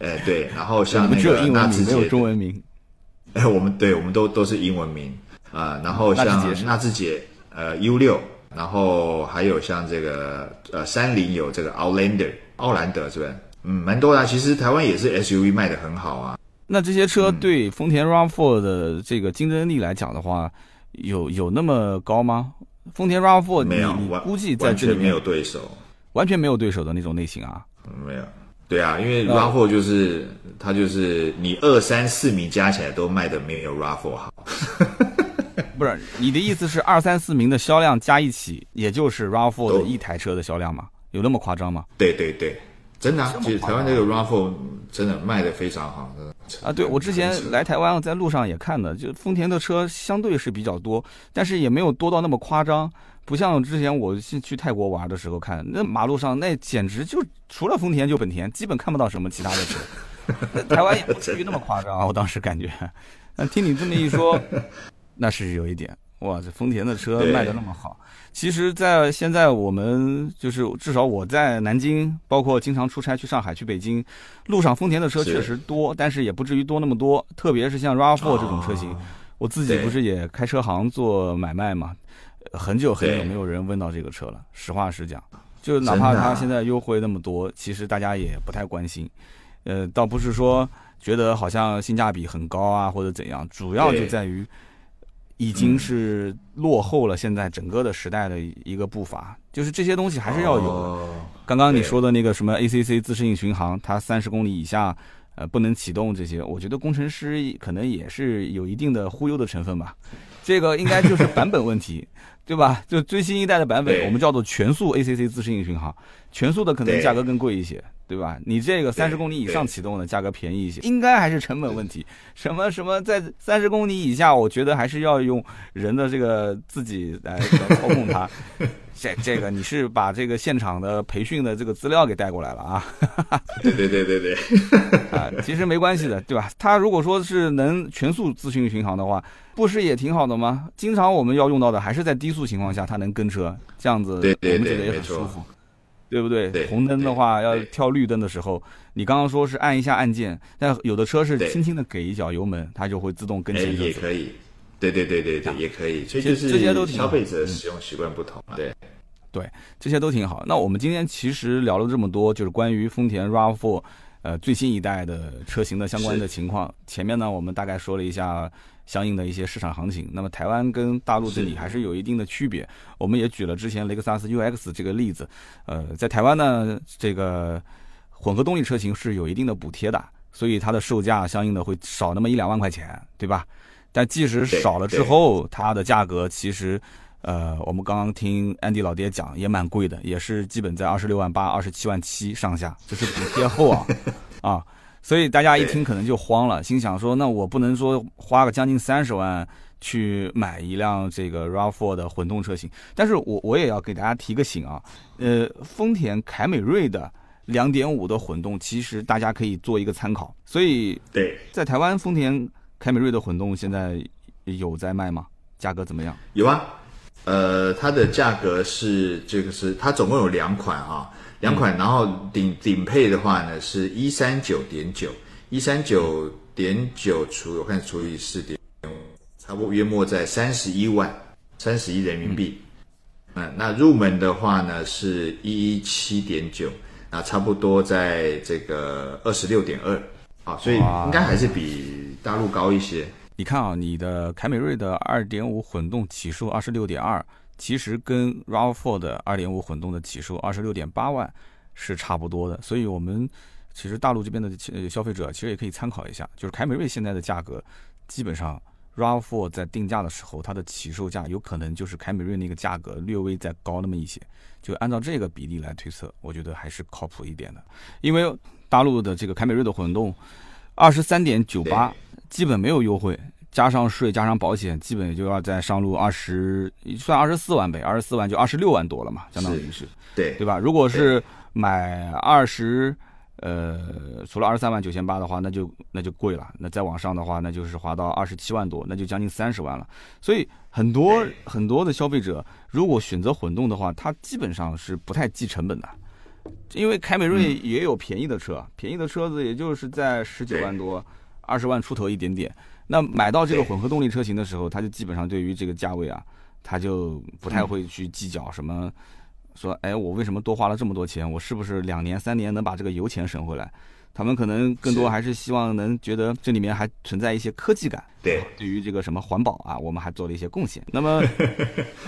哎，对，然后 (laughs) 像那个纳智捷，没有中文名。(laughs) 哎，我们对，我们都都是英文名啊。然后像纳智捷，呃，U 六。然后还有像这个呃，三菱有这个 Outlander 奥兰德是不是？嗯，蛮多的。其实台湾也是 SUV 卖的很好啊。那这些车对丰田 RAV4 的这个竞争力来讲的话，有有那么高吗？丰田 RAV4 没有，估计在这里没有对手，完全没有对手的那种类型啊。没有，对啊，因为 RAV4 就是它就是你二三四名加起来都卖的没有 RAV4 好。不是你的意思是二三四名的销量加一起，也就是 RAV4 的一台车的销量吗？有那么夸张吗？对对对，真的，其实台湾这个 RAV4 真的卖的非常好。啊，对我之前来台湾，在路上也看的，就丰田的车相对是比较多，但是也没有多到那么夸张，不像之前我去泰国玩的时候看，那马路上那简直就除了丰田就本田，基本看不到什么其他的车。台湾也不至于那么夸张啊，我当时感觉。那听你这么一说。(laughs) 那是有一点哇，这丰田的车卖的那么好。其实，在现在我们就是至少我在南京，包括经常出差去上海、去北京，路上丰田的车确实多，但是也不至于多那么多。特别是像 RAV4 这种车型，我自己不是也开车行做买卖嘛，很久很久没有人问到这个车了。实话实讲，就哪怕它现在优惠那么多，其实大家也不太关心。呃，倒不是说觉得好像性价比很高啊，或者怎样，主要就在于。已经是落后了，现在整个的时代的一个步伐，就是这些东西还是要有。刚刚你说的那个什么 ACC 自适应巡航，它三十公里以下，呃，不能启动这些，我觉得工程师可能也是有一定的忽悠的成分吧。这个应该就是版本问题。(laughs) 对吧？就最新一代的版本，我们叫做全速 ACC 自适应巡航，全速的可能价格更贵一些，对吧？你这个三十公里以上启动的价格便宜一些，应该还是成本问题。什么什么在三十公里以下，我觉得还是要用人的这个自己来操控它。(laughs) 这这个你是把这个现场的培训的这个资料给带过来了啊？对对对对对，(laughs) 啊，其实没关系的，对吧？它如果说是能全速自适应巡航的话。不是也挺好的吗？经常我们要用到的还是在低速情况下它能跟车，这样子我们觉得也很舒服，对不对？红灯的话要跳绿灯的时候，你刚刚说是按一下按键，但有的车是轻轻的给一脚油门，它就会自动跟前也可以，对对对对对，也可以。所以就是这些都消费者使用习惯不同，对对，这些都挺好。那我们今天其实聊了这么多，就是关于丰田 RAV4 呃最新一代的车型的相关的情况。前面呢，我们大概说了一下。相应的一些市场行情，那么台湾跟大陆这里还是有一定的区别。我们也举了之前雷克萨斯 UX 这个例子，呃，在台湾呢，这个混合动力车型是有一定的补贴的，所以它的售价相应的会少那么一两万块钱，对吧？但即使少了之后，它的价格其实，呃，我们刚刚听安迪老爹讲也蛮贵的，也是基本在二十六万八、二十七万七上下，这是补贴后啊，(laughs) 啊。所以大家一听可能就慌了，心想说：“那我不能说花个将近三十万去买一辆这个 RAV4 的混动车型。”但是我我也要给大家提个醒啊，呃，丰田凯美瑞的2.5的混动，其实大家可以做一个参考。所以，对，在台湾丰田凯美瑞的混动现在有在卖吗？价格怎么样？有啊，呃，它的价格是这个是它总共有两款啊。两款，然后顶顶配的话呢是一三九点九，一三九点九除我看除以四点五，差不多约莫在三十一万，三十一人民币。嗯，那入门的话呢是一一七点九，那差不多在这个二十六点二，啊，所以应该还是比大陆高一些。你看啊，你的凯美瑞的二点五混动起售二十六点二。其实跟 RAV4 的2.5混动的起售26.8万是差不多的，所以我们其实大陆这边的消费者其实也可以参考一下，就是凯美瑞现在的价格，基本上 RAV4 在定价的时候，它的起售价有可能就是凯美瑞那个价格略微再高那么一些，就按照这个比例来推测，我觉得还是靠谱一点的，因为大陆的这个凯美瑞的混动23.98基本没有优惠。加上税，加上保险，基本也就要在上路二十，算二十四万呗，二十四万就二十六万多了嘛，相当于是，对对吧？如果是买二十，呃，除了二十三万九千八的话，那就那就贵了。那再往上的话，那就是划到二十七万多，那就将近三十万了。所以很多很多的消费者，如果选择混动的话，他基本上是不太计成本的，因为凯美瑞也有便宜的车，便宜的车子也就是在十九万多、二十万出头一点点。那买到这个混合动力车型的时候，他就基本上对于这个价位啊，他就不太会去计较什么说，哎，我为什么多花了这么多钱？我是不是两年三年能把这个油钱省回来？他们可能更多还是希望能觉得这里面还存在一些科技感。对，对于这个什么环保啊，我们还做了一些贡献。那么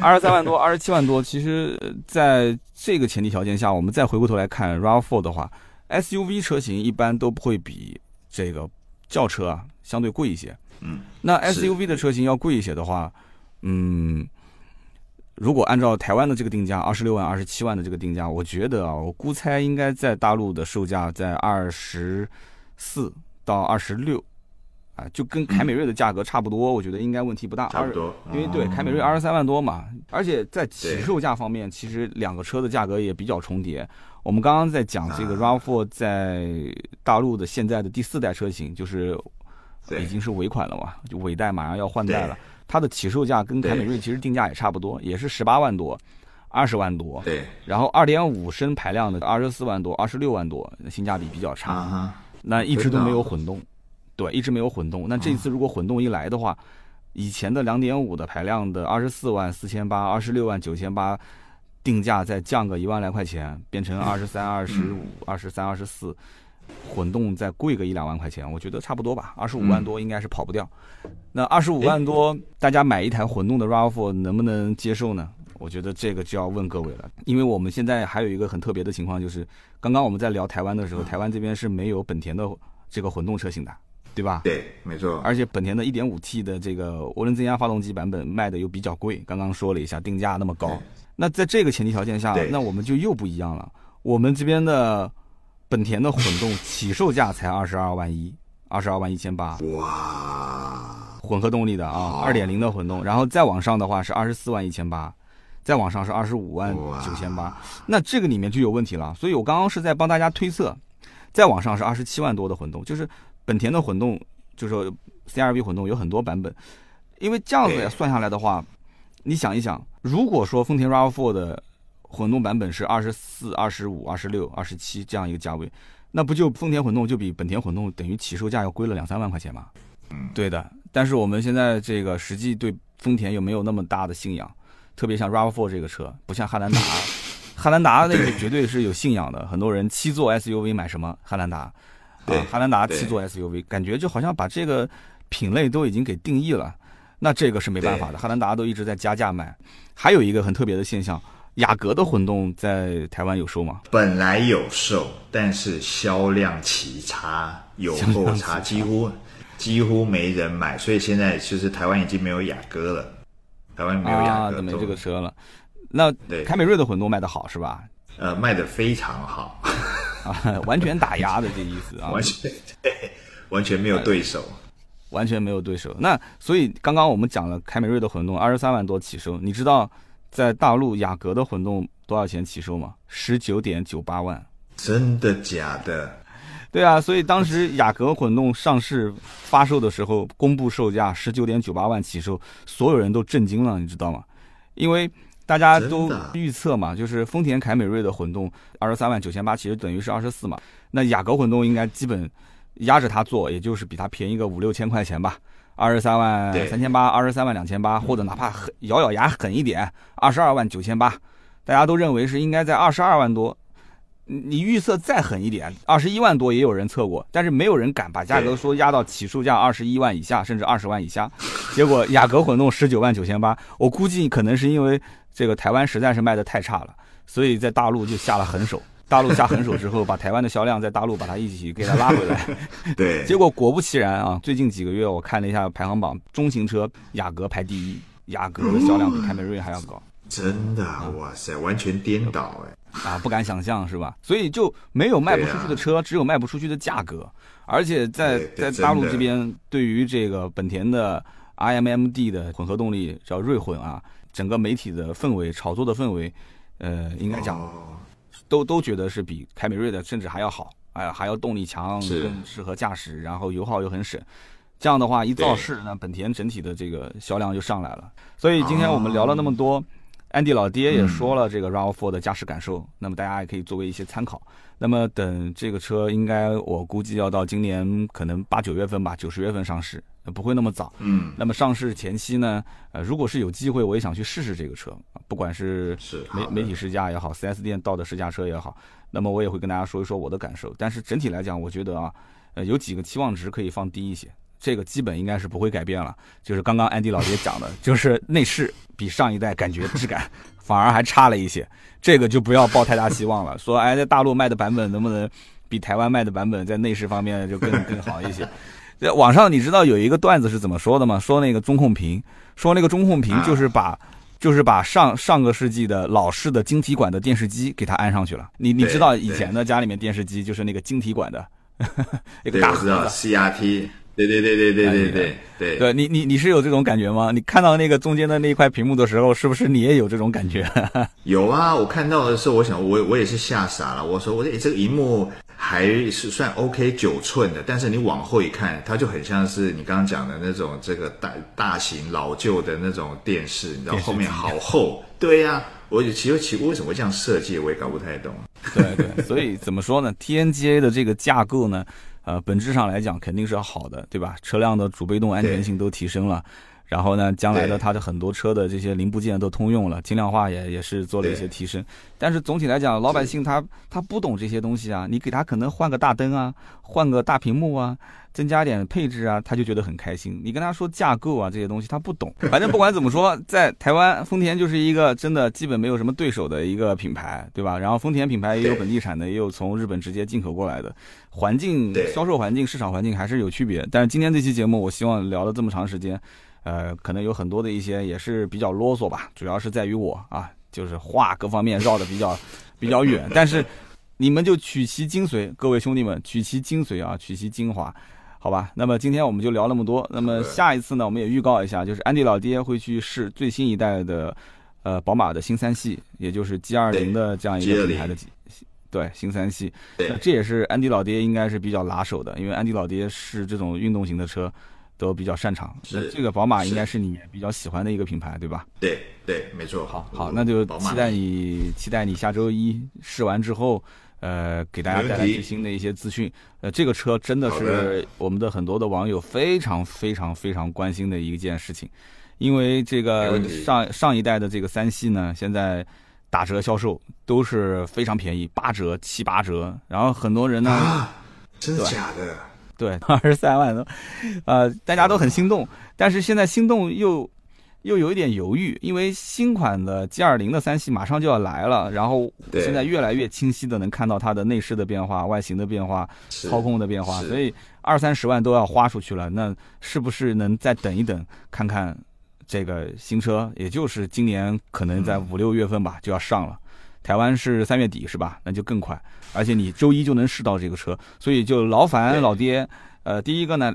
二十三万多、二十七万多，其实在这个前提条件下，我们再回过头来看 RAV4 的话，SUV 车型一般都不会比这个轿车啊相对贵一些。嗯，那 SUV 的车型要贵一些的话，嗯。如果按照台湾的这个定价，二十六万、二十七万的这个定价，我觉得啊，我估猜应该在大陆的售价在二十四到二十六，啊，就跟凯美瑞的价格差不多，我觉得应该问题不大。差不多，因为对凯美瑞二十三万多嘛，而且在起售价方面，其实两个车的价格也比较重叠。我们刚刚在讲这个 RAV4 在大陆的现在的第四代车型，就是已经是尾款了嘛，就尾代马上要换代了。它的起售价跟凯美瑞其实定价也差不多，也是十八万多，二十万多。对。然后二点五升排量的二十四万多，二十六万多，性价比比较差。那一直都没有混动，对，一直没有混动。那这次如果混动一来的话，以前的两点五的排量的二十四万四千八，二十六万九千八，定价再降个一万来块钱，变成二十三、二十五、二十三、二十四。混动再贵个一两万块钱，我觉得差不多吧，二十五万多应该是跑不掉。那二十五万多，大家买一台混动的 RAV4 能不能接受呢？我觉得这个就要问各位了，因为我们现在还有一个很特别的情况，就是刚刚我们在聊台湾的时候，台湾这边是没有本田的这个混动车型的，对吧？对，没错。而且本田的 1.5T 的这个涡轮增压发动机版本卖的又比较贵，刚刚说了一下定价那么高。那在这个前提条件下，那我们就又不一样了，我们这边的。本田的混动起售价才二十二万一，二十二万一千八。哇！混合动力的啊，二点零的混动，然后再往上的话是二十四万一千八，再往上是二十五万九千八。那这个里面就有问题了。所以我刚刚是在帮大家推测，再往上是二十七万多的混动，就是本田的混动，就是 CRV 混动有很多版本。因为这样子算下来的话，你想一想，如果说丰田 RAV4 的混动版本是二十四、二十五、二十六、二十七这样一个价位，那不就丰田混动就比本田混动等于起售价要贵了两三万块钱吗？嗯，对的。但是我们现在这个实际对丰田又没有那么大的信仰？特别像 RAV4 这个车，不像汉兰达，(laughs) 汉兰达那个绝对是有信仰的。很多人七座 SUV 买什么汉兰达？对，汉兰达七座 SUV，感觉就好像把这个品类都已经给定义了。那这个是没办法的，汉兰达都一直在加价卖。还有一个很特别的现象。雅阁的混动在台湾有售吗？本来有售，但是销量奇差，有后差，几乎几乎没人买，所以现在其实台湾已经没有雅阁了。台湾没有雅阁，没这个车了。那凯美瑞的混动卖的好是吧？呃，卖的非常好，啊，(laughs) 完全打压的这意思啊，(laughs) 完全对，完全没有对手，完全没有对手。那所以刚刚我们讲了凯美瑞的混动二十三万多起售，你知道？在大陆雅阁的混动多少钱起售吗？十九点九八万，真的假的？对啊，所以当时雅阁混动上市发售的时候，公布售价十九点九八万起售，所有人都震惊了，你知道吗？因为大家都预测嘛，就是丰田凯美瑞的混动二十三万九千八，其实等于是二十四嘛。那雅阁混动应该基本压着它做，也就是比它便宜个五六千块钱吧。二十三万三千八，二十三万两千八，或者哪怕狠咬咬牙狠一点，二十二万九千八，大家都认为是应该在二十二万多。你预测再狠一点，二十一万多也有人测过，但是没有人敢把价格说压到起售价二十一万以下，甚至二十万以下。(laughs) 结果雅阁混动十九万九千八，我估计可能是因为这个台湾实在是卖的太差了，所以在大陆就下了狠手。大陆下狠手之后，把台湾的销量在大陆把它一起给它拉回来。(laughs) (laughs) 对，结果果不其然啊，最近几个月我看了一下排行榜，中型车雅阁排第一，雅阁的销量比凯美瑞还要高。真的，哇塞，完全颠倒哎！啊，不敢想象是吧？所以就没有卖不出去的车，只有卖不出去的价格。而且在在大陆这边，对于这个本田的 iMMD 的混合动力叫锐混啊，整个媒体的氛围、炒作的氛围，呃，应该讲。都都觉得是比凯美瑞的甚至还要好，哎，还要动力强，更适合驾驶，然后油耗又很省。这样的话一造势，那本田整体的这个销量就上来了。所以今天我们聊了那么多，安迪老爹也说了这个 RAV4 的驾驶感受，那么大家也可以作为一些参考。那么等这个车，应该我估计要到今年可能八九月份吧，九十月份上市，不会那么早。嗯。那么上市前期呢，呃，如果是有机会，我也想去试试这个车，不管是媒媒体试驾也好，4S 店到的试驾车也好，那么我也会跟大家说一说我的感受。但是整体来讲，我觉得啊，呃，有几个期望值可以放低一些。这个基本应该是不会改变了，就是刚刚安迪老爹讲的，就是内饰比上一代感觉质感反而还差了一些，这个就不要抱太大希望了。说哎，在大陆卖的版本能不能比台湾卖的版本在内饰方面就更更好一些？在网上你知道有一个段子是怎么说的吗？说那个中控屏，说那个中控屏就是把就是把上上个世纪的老式的晶体管的电视机给它安上去了。你你知道以前的家里面电视机就是那个晶体管的，(laughs) 一个大盒子 CRT。对对对对对对对对，对你你你是有这种感觉吗？你看到那个中间的那一块屏幕的时候，是不是你也有这种感觉？(laughs) 有啊，我看到的时候，我想我我也是吓傻了。我说我这这个荧幕还是算 OK 九寸的，但是你往后一看，它就很像是你刚刚讲的那种这个大大型老旧的那种电视，你知道后面好厚。对呀，我其实其实为什么这样设计，我也搞不太懂。对对，所以怎么说呢？(laughs) TNGA 的这个架构呢？呃，本质上来讲肯定是要好的，对吧？车辆的主被动安全性都提升了，然后呢，将来的它的很多车的这些零部件都通用了，轻量化也也是做了一些提升。但是总体来讲，老百姓他他不懂这些东西啊，你给他可能换个大灯啊，换个大屏幕啊。增加点配置啊，他就觉得很开心。你跟他说架构啊这些东西，他不懂。(laughs) 反正不管怎么说，在台湾丰田就是一个真的基本没有什么对手的一个品牌，对吧？然后丰田品牌也有本地产的，也有从日本直接进口过来的。环境、销售环境、市场环境还是有区别。但是今天这期节目，我希望聊了这么长时间，呃，可能有很多的一些也是比较啰嗦吧，主要是在于我啊，就是话各方面绕的比较比较远。但是你们就取其精髓，各位兄弟们，取其精髓啊，取其精华。好吧，那么今天我们就聊那么多。那么下一次呢，我们也预告一下，就是安迪老爹会去试最新一代的，呃，宝马的新三系，也就是 G 二零的这样一个品牌的，对，新三系。对，这也是安迪老爹应该是比较拿手的，因为安迪老爹是这种运动型的车都比较擅长。是，这个宝马应该是你比较喜欢的一个品牌，对吧？对对，没错。好，好，那就期待你期待你下周一试完之后。呃，给大家带来最新的一些资讯。呃，这个车真的是我们的很多的网友非常非常非常关心的一件事情，因为这个上上一代的这个三系呢，现在打折销售都是非常便宜，八折、七八折，然后很多人呢，真的假的？对，(laughs) 二十三万多，呃，大家都很心动，但是现在心动又。又有一点犹豫，因为新款的 G 二零的三系马上就要来了，然后现在越来越清晰的能看到它的内饰的变化、外形的变化、操控的变化，所以二三十万都要花出去了，那是不是能再等一等，看看这个新车？也就是今年可能在五六月份吧就要上了，台湾是三月底是吧？那就更快，而且你周一就能试到这个车，所以就劳烦老爹，呃，第一个呢。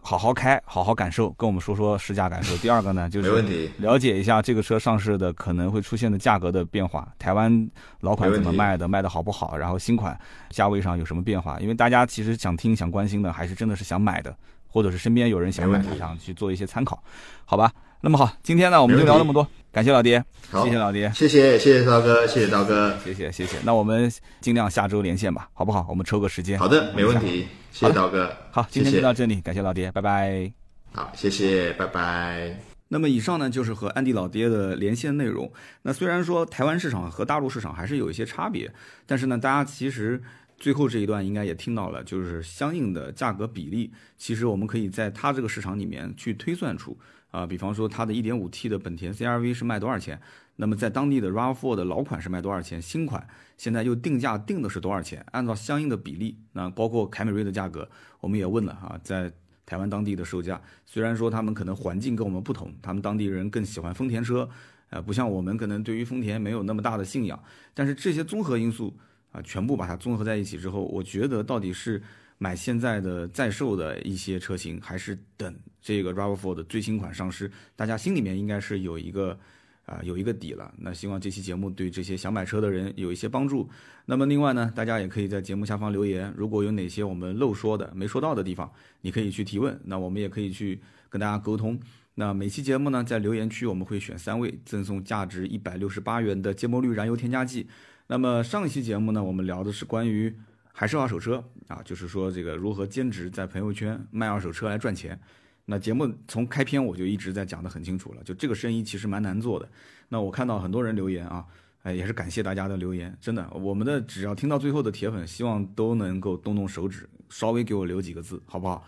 好好开，好好感受，跟我们说说试驾感受。第二个呢，就是了解一下这个车上市的可能会出现的价格的变化，台湾老款怎么卖的，卖的好不好，然后新款价位上有什么变化？因为大家其实想听、想关心的，还是真的是想买的，或者是身边有人想买，想去做一些参考，好吧？那么好，今天呢，我们就聊那么多。感谢老爹，谢谢老爹，谢谢谢谢刀哥，谢谢刀哥，谢谢谢谢。那我们尽量下周连线吧，好不好？我们抽个时间。好的，没问题。谢谢刀哥。好，今天就到这里，感谢老爹，拜拜。好，谢谢，拜拜。那么以上呢，就是和安迪老爹的连线内容。那虽然说台湾市场和大陆市场还是有一些差别，但是呢，大家其实最后这一段应该也听到了，就是相应的价格比例，其实我们可以在它这个市场里面去推算出。啊，比方说它的 1.5T 的本田 CRV 是卖多少钱？那么在当地的 RAV4 的老款是卖多少钱？新款现在又定价定的是多少钱？按照相应的比例，那包括凯美瑞的价格，我们也问了啊，在台湾当地的售价，虽然说他们可能环境跟我们不同，他们当地人更喜欢丰田车，呃，不像我们可能对于丰田没有那么大的信仰，但是这些综合因素啊，全部把它综合在一起之后，我觉得到底是。买现在的在售的一些车型，还是等这个 RAV4 的最新款上市，大家心里面应该是有一个啊有一个底了。那希望这期节目对这些想买车的人有一些帮助。那么另外呢，大家也可以在节目下方留言，如果有哪些我们漏说的、没说到的地方，你可以去提问，那我们也可以去跟大家沟通。那每期节目呢，在留言区我们会选三位赠送价值一百六十八元的芥末绿燃油添加剂。那么上一期节目呢，我们聊的是关于还是二手车啊，就是说这个如何兼职在朋友圈卖二手车来赚钱。那节目从开篇我就一直在讲的很清楚了，就这个生意其实蛮难做的。那我看到很多人留言啊，哎，也是感谢大家的留言，真的，我们的只要听到最后的铁粉，希望都能够动动手指，稍微给我留几个字，好不好？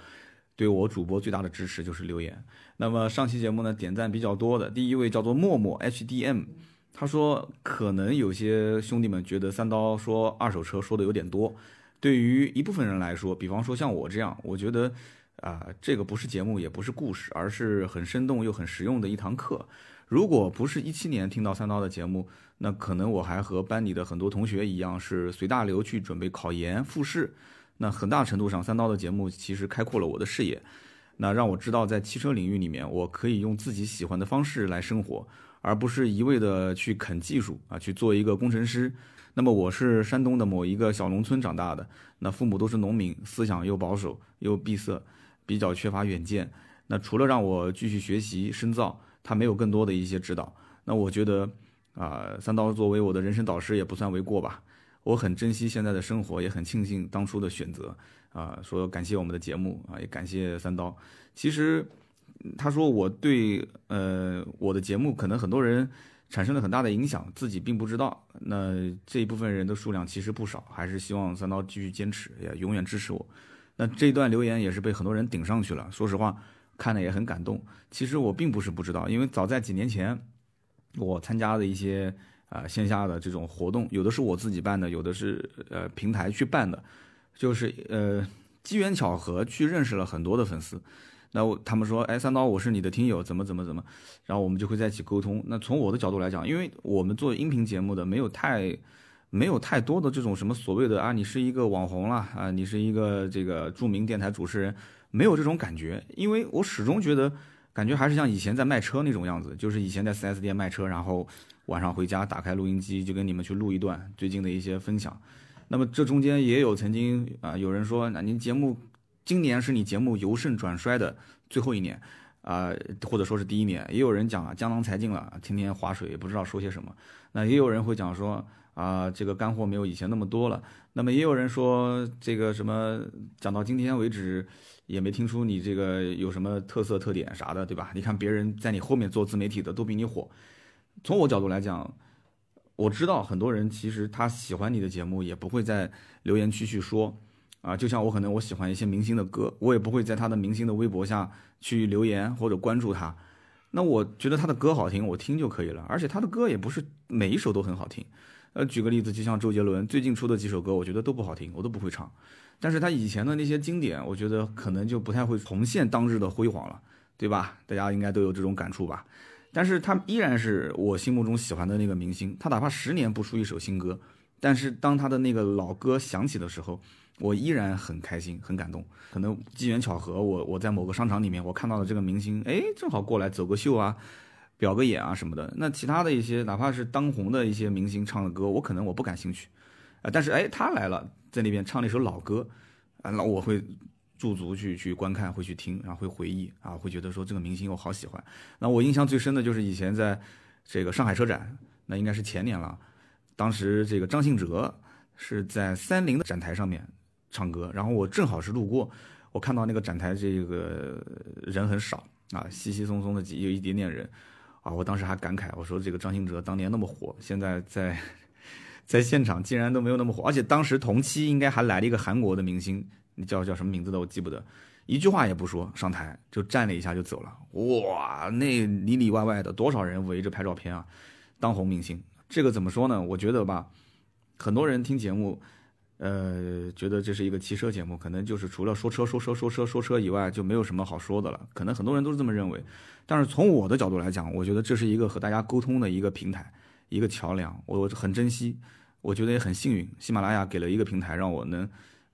对我主播最大的支持就是留言。那么上期节目呢，点赞比较多的第一位叫做默默 HDM，他说可能有些兄弟们觉得三刀说二手车说的有点多，对于一部分人来说，比方说像我这样，我觉得啊，这个不是节目，也不是故事，而是很生动又很实用的一堂课。如果不是一七年听到三刀的节目，那可能我还和班里的很多同学一样，是随大流去准备考研复试。那很大程度上，三刀的节目其实开阔了我的视野，那让我知道在汽车领域里面，我可以用自己喜欢的方式来生活，而不是一味的去啃技术啊，去做一个工程师。那么我是山东的某一个小农村长大的，那父母都是农民，思想又保守又闭塞，比较缺乏远见。那除了让我继续学习深造，他没有更多的一些指导。那我觉得啊，三刀作为我的人生导师也不算为过吧。我很珍惜现在的生活，也很庆幸当初的选择啊！说感谢我们的节目啊，也感谢三刀。其实他说我对呃我的节目可能很多人产生了很大的影响，自己并不知道。那这一部分人的数量其实不少，还是希望三刀继续坚持，也永远支持我。那这段留言也是被很多人顶上去了。说实话，看的也很感动。其实我并不是不知道，因为早在几年前，我参加的一些。啊，线下的这种活动，有的是我自己办的，有的是呃平台去办的，就是呃机缘巧合去认识了很多的粉丝，那我他们说，哎，三刀我是你的听友，怎么怎么怎么，然后我们就会在一起沟通。那从我的角度来讲，因为我们做音频节目的没有太没有太多的这种什么所谓的啊，你是一个网红啦，啊，你是一个这个著名电台主持人，没有这种感觉，因为我始终觉得。感觉还是像以前在卖车那种样子，就是以前在 4S 店卖车，然后晚上回家打开录音机就跟你们去录一段最近的一些分享。那么这中间也有曾经啊有人说，那您节目今年是你节目由盛转衰的最后一年啊，或者说是第一年。也有人讲啊江郎才尽了，天天划水不知道说些什么。那也有人会讲说啊这个干货没有以前那么多了。那么也有人说这个什么讲到今天为止。也没听出你这个有什么特色特点啥的，对吧？你看别人在你后面做自媒体的都比你火。从我角度来讲，我知道很多人其实他喜欢你的节目，也不会在留言区去说啊。就像我可能我喜欢一些明星的歌，我也不会在他的明星的微博下去留言或者关注他。那我觉得他的歌好听，我听就可以了。而且他的歌也不是每一首都很好听。呃，举个例子，就像周杰伦最近出的几首歌，我觉得都不好听，我都不会唱。但是他以前的那些经典，我觉得可能就不太会重现当日的辉煌了，对吧？大家应该都有这种感触吧？但是他依然是我心目中喜欢的那个明星。他哪怕十年不出一首新歌，但是当他的那个老歌响起的时候，我依然很开心、很感动。可能机缘巧合，我我在某个商场里面，我看到了这个明星，哎，正好过来走个秀啊，表个演啊什么的。那其他的一些，哪怕是当红的一些明星唱的歌，我可能我不感兴趣。啊，但是哎，他来了，在那边唱了一首老歌，啊，那我会驻足去去观看，会去听，然后会回忆，啊，会觉得说这个明星我好喜欢。那我印象最深的就是以前在这个上海车展，那应该是前年了，当时这个张信哲是在三菱的展台上面唱歌，然后我正好是路过，我看到那个展台这个人很少啊，稀稀松松的几有一点点人，啊，我当时还感慨，我说这个张信哲当年那么火，现在在。在现场竟然都没有那么火，而且当时同期应该还来了一个韩国的明星，你叫叫什么名字的我记不得，一句话也不说上台就站了一下就走了，哇，那里里外外的多少人围着拍照片啊，当红明星，这个怎么说呢？我觉得吧，很多人听节目，呃，觉得这是一个汽车节目，可能就是除了说车说车说车说车以外就没有什么好说的了，可能很多人都是这么认为，但是从我的角度来讲，我觉得这是一个和大家沟通的一个平台。一个桥梁，我很珍惜，我觉得也很幸运。喜马拉雅给了一个平台，让我能，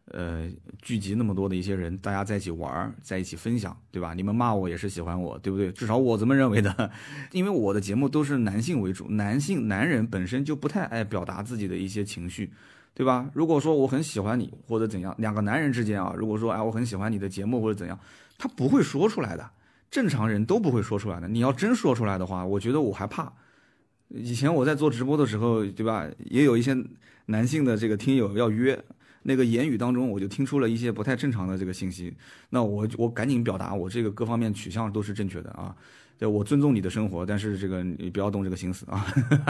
呃，聚集那么多的一些人，大家在一起玩，在一起分享，对吧？你们骂我也是喜欢我，对不对？至少我这么认为的，(laughs) 因为我的节目都是男性为主，男性男人本身就不太爱表达自己的一些情绪，对吧？如果说我很喜欢你或者怎样，两个男人之间啊，如果说哎我很喜欢你的节目或者怎样，他不会说出来的。正常人都不会说出来的。你要真说出来的话，我觉得我还怕。以前我在做直播的时候，对吧？也有一些男性的这个听友要约，那个言语当中我就听出了一些不太正常的这个信息。那我我赶紧表达，我这个各方面取向都是正确的啊。对，我尊重你的生活，但是这个你不要动这个心思啊。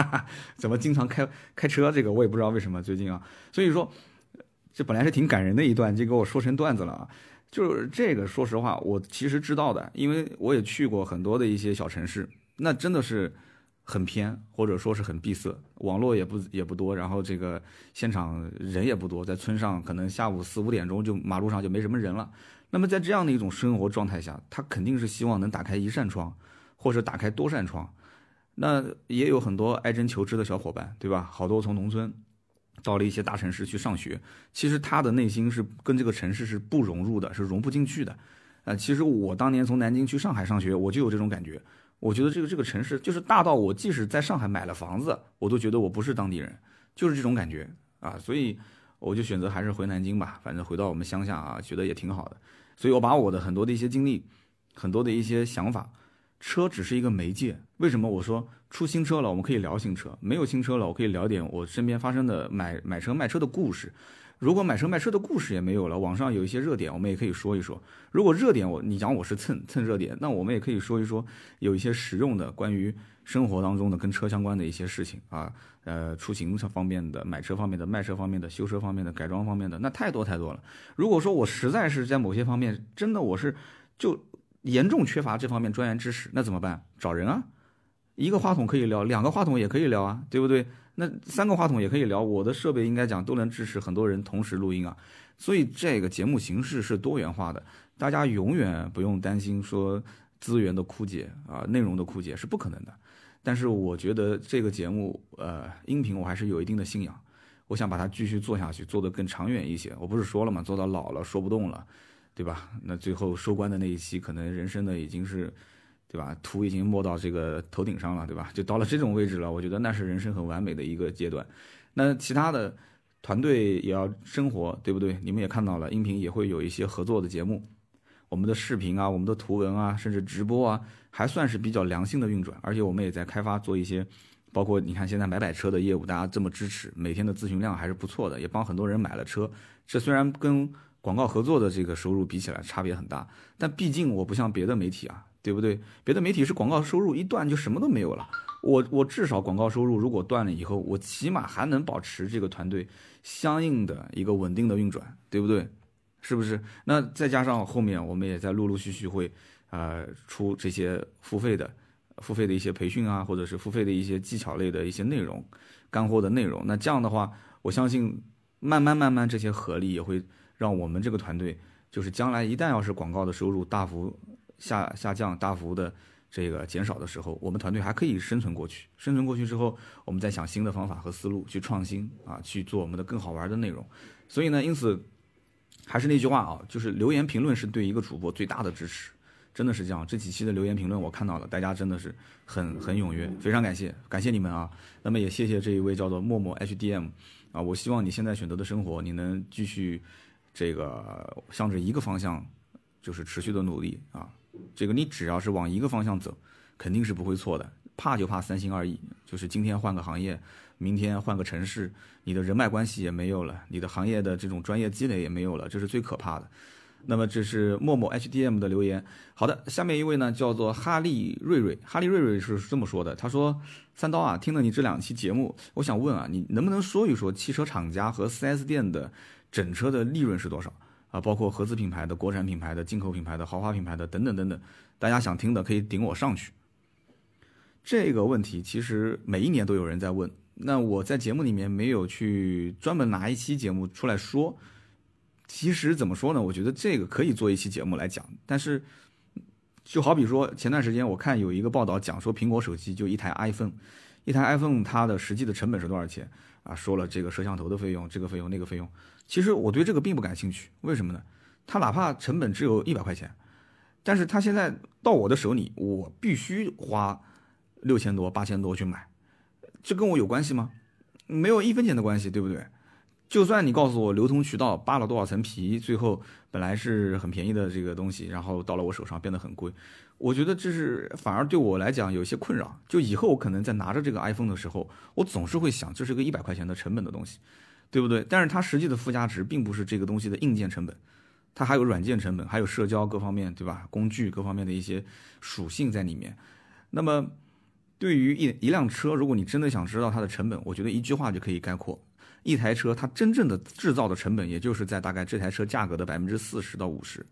(laughs) 怎么经常开开车？这个我也不知道为什么最近啊。所以说，这本来是挺感人的一段，就给我说成段子了啊。就是这个，说实话，我其实知道的，因为我也去过很多的一些小城市，那真的是。很偏，或者说是很闭塞，网络也不也不多，然后这个现场人也不多，在村上可能下午四五点钟就马路上就没什么人了。那么在这样的一种生活状态下，他肯定是希望能打开一扇窗，或者打开多扇窗。那也有很多爱真求知的小伙伴，对吧？好多从农村到了一些大城市去上学，其实他的内心是跟这个城市是不融入的，是融不进去的。呃，其实我当年从南京去上海上学，我就有这种感觉。我觉得这个这个城市就是大到我即使在上海买了房子，我都觉得我不是当地人，就是这种感觉啊，所以我就选择还是回南京吧，反正回到我们乡下啊，觉得也挺好的。所以我把我的很多的一些经历，很多的一些想法，车只是一个媒介。为什么我说出新车了，我们可以聊新车；没有新车了，我可以聊点我身边发生的买买车卖车的故事。如果买车卖车的故事也没有了，网上有一些热点，我们也可以说一说。如果热点我你讲我是蹭蹭热点，那我们也可以说一说有一些实用的关于生活当中的跟车相关的一些事情啊，呃，出行方面的、买车方面的、卖车方面的、修车方面的、改装方面的，那太多太多了。如果说我实在是在某些方面真的我是就严重缺乏这方面专业知识，那怎么办？找人啊，一个话筒可以聊，两个话筒也可以聊啊，对不对？那三个话筒也可以聊，我的设备应该讲都能支持很多人同时录音啊，所以这个节目形式是多元化的，大家永远不用担心说资源的枯竭啊，内容的枯竭是不可能的。但是我觉得这个节目，呃，音频我还是有一定的信仰，我想把它继续做下去，做得更长远一些。我不是说了吗？做到老了说不动了，对吧？那最后收官的那一期，可能人生的已经是。对吧？图已经摸到这个头顶上了，对吧？就到了这种位置了，我觉得那是人生很完美的一个阶段。那其他的团队也要生活，对不对？你们也看到了，音频也会有一些合作的节目，我们的视频啊，我们的图文啊，甚至直播啊，还算是比较良性的运转。而且我们也在开发做一些，包括你看现在买买车的业务，大家这么支持，每天的咨询量还是不错的，也帮很多人买了车。这虽然跟广告合作的这个收入比起来差别很大，但毕竟我不像别的媒体啊。对不对？别的媒体是广告收入一断就什么都没有了，我我至少广告收入如果断了以后，我起码还能保持这个团队相应的一个稳定的运转，对不对？是不是？那再加上后面我们也在陆陆续续会，呃，出这些付费的、付费的一些培训啊，或者是付费的一些技巧类的一些内容、干货的内容。那这样的话，我相信慢慢慢慢这些合力也会让我们这个团队，就是将来一旦要是广告的收入大幅。下下降大幅的这个减少的时候，我们团队还可以生存过去。生存过去之后，我们再想新的方法和思路去创新啊，去做我们的更好玩的内容。所以呢，因此还是那句话啊，就是留言评论是对一个主播最大的支持，真的是这样。这几期的留言评论我看到了，大家真的是很很踊跃，非常感谢，感谢你们啊。那么也谢谢这一位叫做默默 HDM 啊，我希望你现在选择的生活，你能继续这个向着一个方向，就是持续的努力啊。这个你只要是往一个方向走，肯定是不会错的。怕就怕三心二意，就是今天换个行业，明天换个城市，你的人脉关系也没有了，你的行业的这种专业积累也没有了，这是最可怕的。那么这是默默 HDM 的留言。好的，下面一位呢叫做哈利瑞瑞，哈利瑞瑞是这么说的，他说：“三刀啊，听了你这两期节目，我想问啊，你能不能说一说汽车厂家和 4S 店的整车的利润是多少？”啊，包括合资品牌的、国产品牌的、进口品牌的、豪华品牌的等等等等，大家想听的可以顶我上去。这个问题其实每一年都有人在问，那我在节目里面没有去专门拿一期节目出来说。其实怎么说呢？我觉得这个可以做一期节目来讲，但是就好比说前段时间我看有一个报道讲说，苹果手机就一台 iPhone，一台 iPhone 它的实际的成本是多少钱啊？说了这个摄像头的费用，这个费用那个费用。其实我对这个并不感兴趣，为什么呢？它哪怕成本只有一百块钱，但是它现在到我的手里，我必须花六千多、八千多去买，这跟我有关系吗？没有一分钱的关系，对不对？就算你告诉我流通渠道扒了多少层皮，最后本来是很便宜的这个东西，然后到了我手上变得很贵，我觉得这是反而对我来讲有些困扰。就以后我可能在拿着这个 iPhone 的时候，我总是会想，这是个一百块钱的成本的东西，对不对？但是它实际的附加值并不是这个东西的硬件成本，它还有软件成本，还有社交各方面，对吧？工具各方面的一些属性在里面。那么，对于一一辆车，如果你真的想知道它的成本，我觉得一句话就可以概括。一台车，它真正的制造的成本，也就是在大概这台车价格的百分之四十到五十。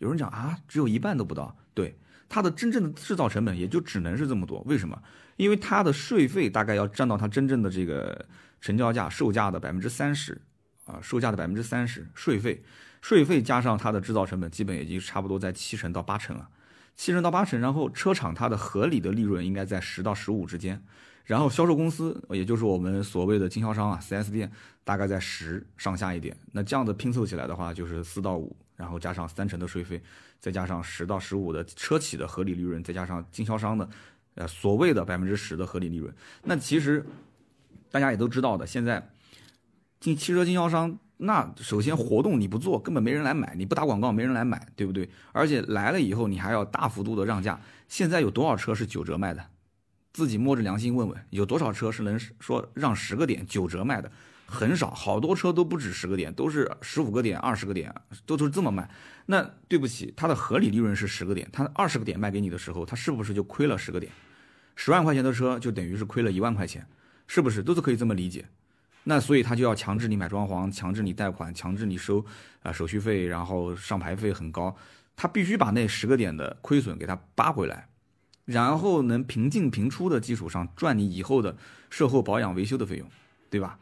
有人讲啊，只有一半都不到。对，它的真正的制造成本也就只能是这么多。为什么？因为它的税费大概要占到它真正的这个成交价售价的百分之三十啊，售价的百分之三十税费，税费加上它的制造成本，基本也就差不多在七成到八成了。七成到八成，然后车厂它的合理的利润应该在十到十五之间。然后销售公司，也就是我们所谓的经销商啊，4S 店，大概在十上下一点。那这样子拼凑起来的话，就是四到五，然后加上三成的税费，再加上十到十五的车企的合理利润，再加上经销商的，呃，所谓的百分之十的合理利润。那其实大家也都知道的，现在进汽车经销商，那首先活动你不做，根本没人来买；你不打广告，没人来买，对不对？而且来了以后，你还要大幅度的让价。现在有多少车是九折卖的？自己摸着良心问问，有多少车是能说让十个点九折卖的？很少，好多车都不止十个点，都是十五个点、二十个点，都都是这么卖。那对不起，它的合理利润是十个点，它二十个点卖给你的时候，它是不是就亏了十个点？十万块钱的车就等于是亏了一万块钱，是不是？都是可以这么理解。那所以他就要强制你买装潢，强制你贷款，强制你收啊手续费，然后上牌费很高，他必须把那十个点的亏损给他扒回来。然后能平进平出的基础上赚你以后的售后保养维修的费用，对吧？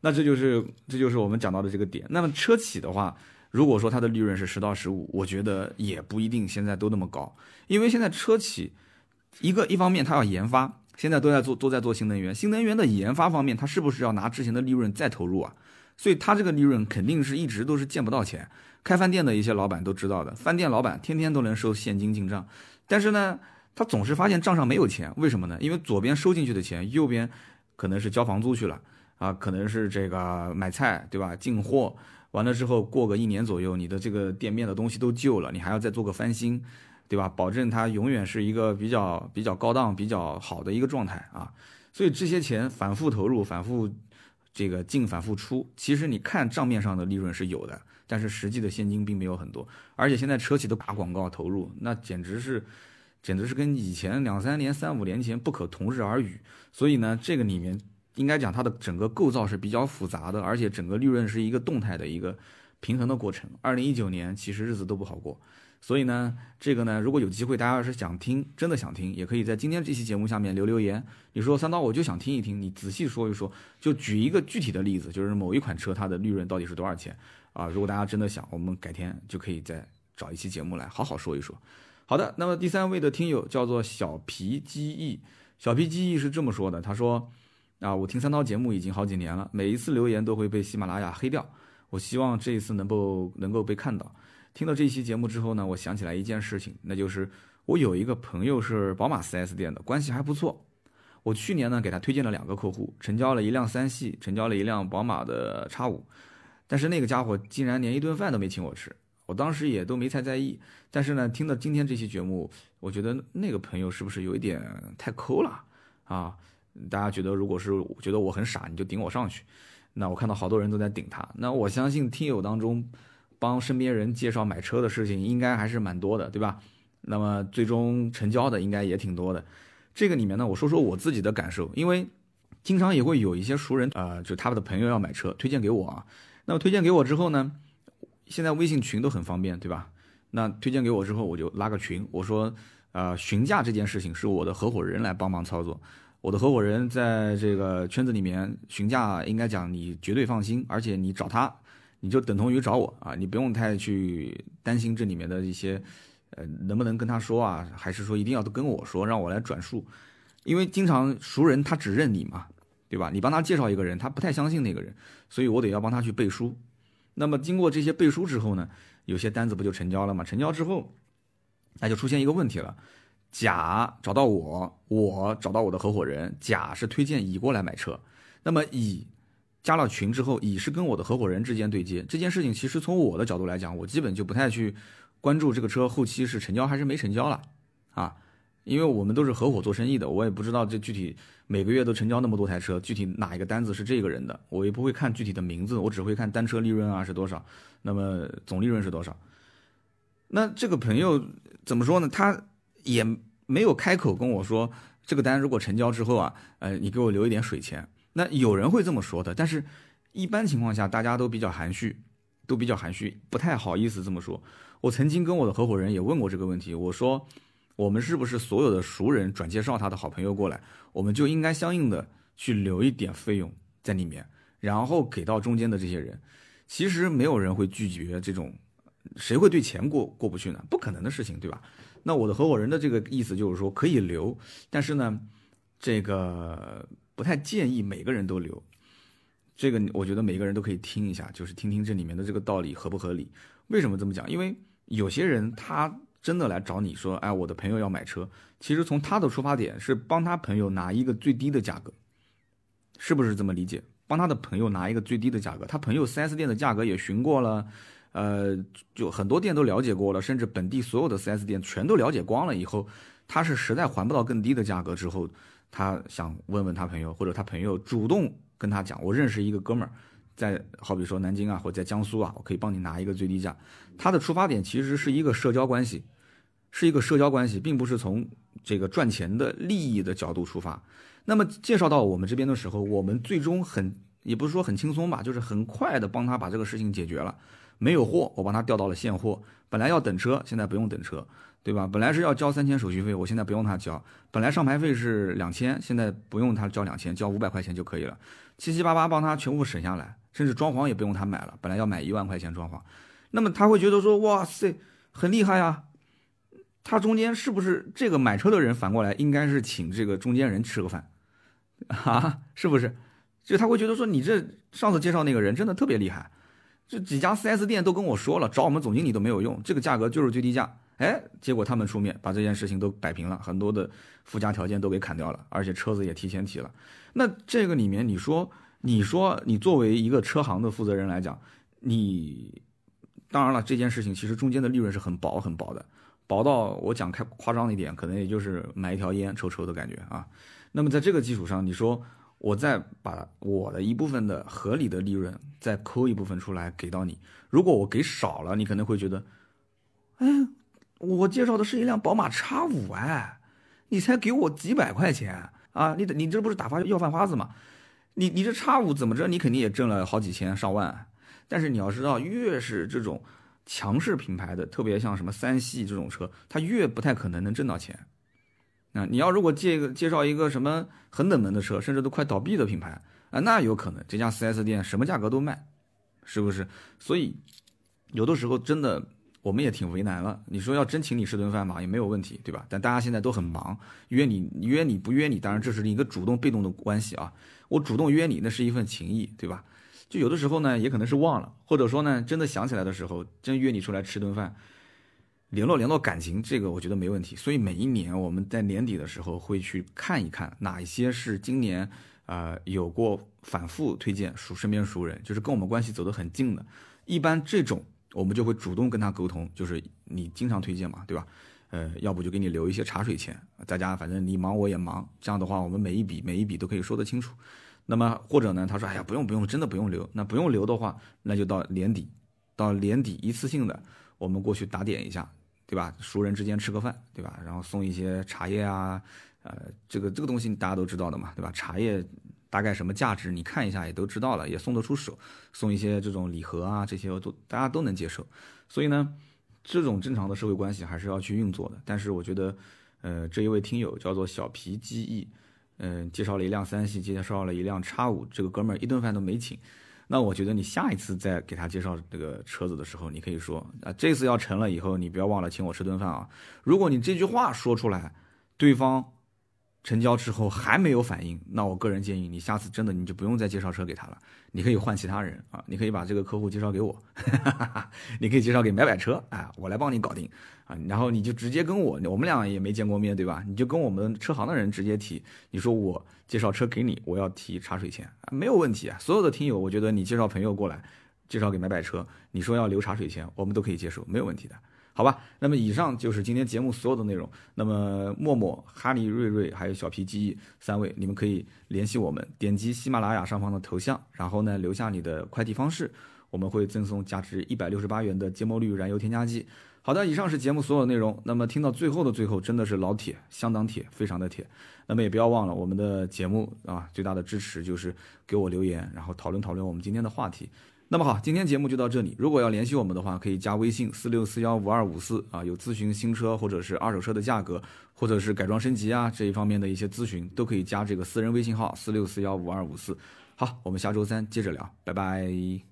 那这就是这就是我们讲到的这个点。那么车企的话，如果说它的利润是十到十五，我觉得也不一定现在都那么高，因为现在车企一个一方面它要研发，现在都在做都在做新能源，新能源的研发方面，它是不是要拿之前的利润再投入啊？所以它这个利润肯定是一直都是见不到钱。开饭店的一些老板都知道的，饭店老板天天都能收现金进账，但是呢？他总是发现账上没有钱，为什么呢？因为左边收进去的钱，右边可能是交房租去了啊，可能是这个买菜，对吧？进货完了之后，过个一年左右，你的这个店面的东西都旧了，你还要再做个翻新，对吧？保证它永远是一个比较比较高档、比较好的一个状态啊。所以这些钱反复投入、反复这个进、反复出，其实你看账面上的利润是有的，但是实际的现金并没有很多。而且现在车企都打广告投入，那简直是。简直是跟以前两三年、三五年前不可同日而语。所以呢，这个里面应该讲它的整个构造是比较复杂的，而且整个利润是一个动态的一个平衡的过程。二零一九年其实日子都不好过，所以呢，这个呢，如果有机会，大家要是想听，真的想听，也可以在今天这期节目下面留留言。你说三刀，我就想听一听，你仔细说一说，就举一个具体的例子，就是某一款车它的利润到底是多少钱啊？如果大家真的想，我们改天就可以再找一期节目来好好说一说。好的，那么第三位的听友叫做小皮机翼，小皮机翼是这么说的，他说：啊，我听三刀节目已经好几年了，每一次留言都会被喜马拉雅黑掉，我希望这一次能够能够被看到。听到这期节目之后呢，我想起来一件事情，那就是我有一个朋友是宝马 4S 店的，关系还不错。我去年呢给他推荐了两个客户，成交了一辆三系，成交了一辆宝马的叉五，但是那个家伙竟然连一顿饭都没请我吃。我当时也都没太在意，但是呢，听到今天这期节目，我觉得那个朋友是不是有一点太抠了啊？大家觉得，如果是觉得我很傻，你就顶我上去。那我看到好多人都在顶他，那我相信听友当中帮身边人介绍买车的事情，应该还是蛮多的，对吧？那么最终成交的应该也挺多的。这个里面呢，我说说我自己的感受，因为经常也会有一些熟人啊，就他们的朋友要买车，推荐给我啊。那么推荐给我之后呢？现在微信群都很方便，对吧？那推荐给我之后，我就拉个群。我说，呃，询价这件事情是我的合伙人来帮忙操作。我的合伙人在这个圈子里面询价，应该讲你绝对放心，而且你找他，你就等同于找我啊，你不用太去担心这里面的一些，呃，能不能跟他说啊？还是说一定要都跟我说，让我来转述？因为经常熟人他只认你嘛，对吧？你帮他介绍一个人，他不太相信那个人，所以我得要帮他去背书。那么经过这些背书之后呢，有些单子不就成交了吗？成交之后，那就出现一个问题了：甲找到我，我找到我的合伙人，甲是推荐乙过来买车，那么乙加了群之后，乙是跟我的合伙人之间对接这件事情，其实从我的角度来讲，我基本就不太去关注这个车后期是成交还是没成交了啊，因为我们都是合伙做生意的，我也不知道这具体每个月都成交那么多台车，具体哪一个单子是这个人的，我也不会看具体的名字，我只会看单车利润啊是多少，那么总利润是多少。那这个朋友怎么说呢？他也没有开口跟我说，这个单如果成交之后啊，呃，你给我留一点水钱。那有人会这么说的，但是，一般情况下大家都比较含蓄，都比较含蓄，不太好意思这么说。我曾经跟我的合伙人也问过这个问题，我说，我们是不是所有的熟人转介绍他的好朋友过来，我们就应该相应的去留一点费用在里面，然后给到中间的这些人。其实没有人会拒绝这种，谁会对钱过过不去呢？不可能的事情，对吧？那我的合伙人的这个意思就是说可以留，但是呢，这个。不太建议每个人都留，这个我觉得每个人都可以听一下，就是听听这里面的这个道理合不合理。为什么这么讲？因为有些人他真的来找你说，哎，我的朋友要买车，其实从他的出发点是帮他朋友拿一个最低的价格，是不是这么理解？帮他的朋友拿一个最低的价格，他朋友 4S 店的价格也询过了，呃，就很多店都了解过了，甚至本地所有的 4S 店全都了解光了以后，他是实在还不到更低的价格之后。他想问问他朋友，或者他朋友主动跟他讲，我认识一个哥们儿，在好比说南京啊，或者在江苏啊，我可以帮你拿一个最低价。他的出发点其实是一个社交关系，是一个社交关系，并不是从这个赚钱的利益的角度出发。那么介绍到我们这边的时候，我们最终很也不是说很轻松吧，就是很快的帮他把这个事情解决了。没有货，我帮他调到了现货。本来要等车，现在不用等车。对吧？本来是要交三千手续费，我现在不用他交。本来上牌费是两千，现在不用他交两千，交五百块钱就可以了。七七八八帮他全部省下来，甚至装潢也不用他买了。本来要买一万块钱装潢，那么他会觉得说：“哇塞，很厉害呀！”他中间是不是这个买车的人反过来应该是请这个中间人吃个饭 (laughs) 啊？是不是？就他会觉得说：“你这上次介绍那个人真的特别厉害，这几家 4S 店都跟我说了，找我们总经理都没有用，这个价格就是最低价。”哎，结果他们出面把这件事情都摆平了，很多的附加条件都给砍掉了，而且车子也提前提了。那这个里面，你说，你说，你作为一个车行的负责人来讲，你当然了，这件事情其实中间的利润是很薄很薄的，薄到我讲开夸张一点，可能也就是买一条烟抽抽的感觉啊。那么在这个基础上，你说我再把我的一部分的合理的利润再抠一部分出来给到你，如果我给少了，你可能会觉得，哎。我介绍的是一辆宝马叉五哎，你才给我几百块钱啊？你你这不是打发要饭花子吗？你你这叉五怎么着？你肯定也挣了好几千上万。但是你要知道，越是这种强势品牌的，特别像什么三系这种车，它越不太可能能挣到钱。那你要如果介个介绍一个什么很冷门的车，甚至都快倒闭的品牌啊，那有可能这家 4S 店什么价格都卖，是不是？所以有的时候真的。我们也挺为难了。你说要真请你吃顿饭嘛，也没有问题，对吧？但大家现在都很忙，约你约你不约你，当然这是一个主动被动的关系啊。我主动约你，那是一份情谊，对吧？就有的时候呢，也可能是忘了，或者说呢，真的想起来的时候，真约你出来吃顿饭，联络联络感情，这个我觉得没问题。所以每一年我们在年底的时候会去看一看哪一些是今年啊有过反复推荐熟身边熟人，就是跟我们关系走得很近的，一般这种。我们就会主动跟他沟通，就是你经常推荐嘛，对吧？呃，要不就给你留一些茶水钱，大家反正你忙我也忙，这样的话我们每一笔每一笔都可以说得清楚。那么或者呢，他说哎呀不用不用，真的不用留。那不用留的话，那就到年底，到年底一次性的我们过去打点一下，对吧？熟人之间吃个饭，对吧？然后送一些茶叶啊，呃，这个这个东西大家都知道的嘛，对吧？茶叶。大概什么价值？你看一下也都知道了，也送得出手，送一些这种礼盒啊，这些都大家都能接受。所以呢，这种正常的社会关系还是要去运作的。但是我觉得，呃，这一位听友叫做小皮机翼，嗯，介绍了一辆三系，介绍了一辆叉五，这个哥们儿一顿饭都没请。那我觉得你下一次再给他介绍这个车子的时候，你可以说啊，这次要成了以后，你不要忘了请我吃顿饭啊。如果你这句话说出来，对方。成交之后还没有反应，那我个人建议你下次真的你就不用再介绍车给他了，你可以换其他人啊，你可以把这个客户介绍给我，(laughs) 你可以介绍给买买车，哎，我来帮你搞定啊，然后你就直接跟我，我们俩也没见过面对吧？你就跟我们车行的人直接提，你说我介绍车给你，我要提茶水钱啊，没有问题啊。所有的听友，我觉得你介绍朋友过来，介绍给买买车，你说要留茶水钱，我们都可以接受，没有问题的。好吧，那么以上就是今天节目所有的内容。那么默默、哈利、瑞瑞还有小皮记忆三位，你们可以联系我们，点击喜马拉雅上方的头像，然后呢留下你的快递方式，我们会赠送价值一百六十八元的芥末绿燃油添加剂。好的，以上是节目所有的内容。那么听到最后的最后，真的是老铁，相当铁，非常的铁。那么也不要忘了我们的节目啊，最大的支持就是给我留言，然后讨论讨论我们今天的话题。那么好，今天节目就到这里。如果要联系我们的话，可以加微信四六四幺五二五四啊，有咨询新车或者是二手车的价格，或者是改装升级啊这一方面的一些咨询，都可以加这个私人微信号四六四幺五二五四。好，我们下周三接着聊，拜拜。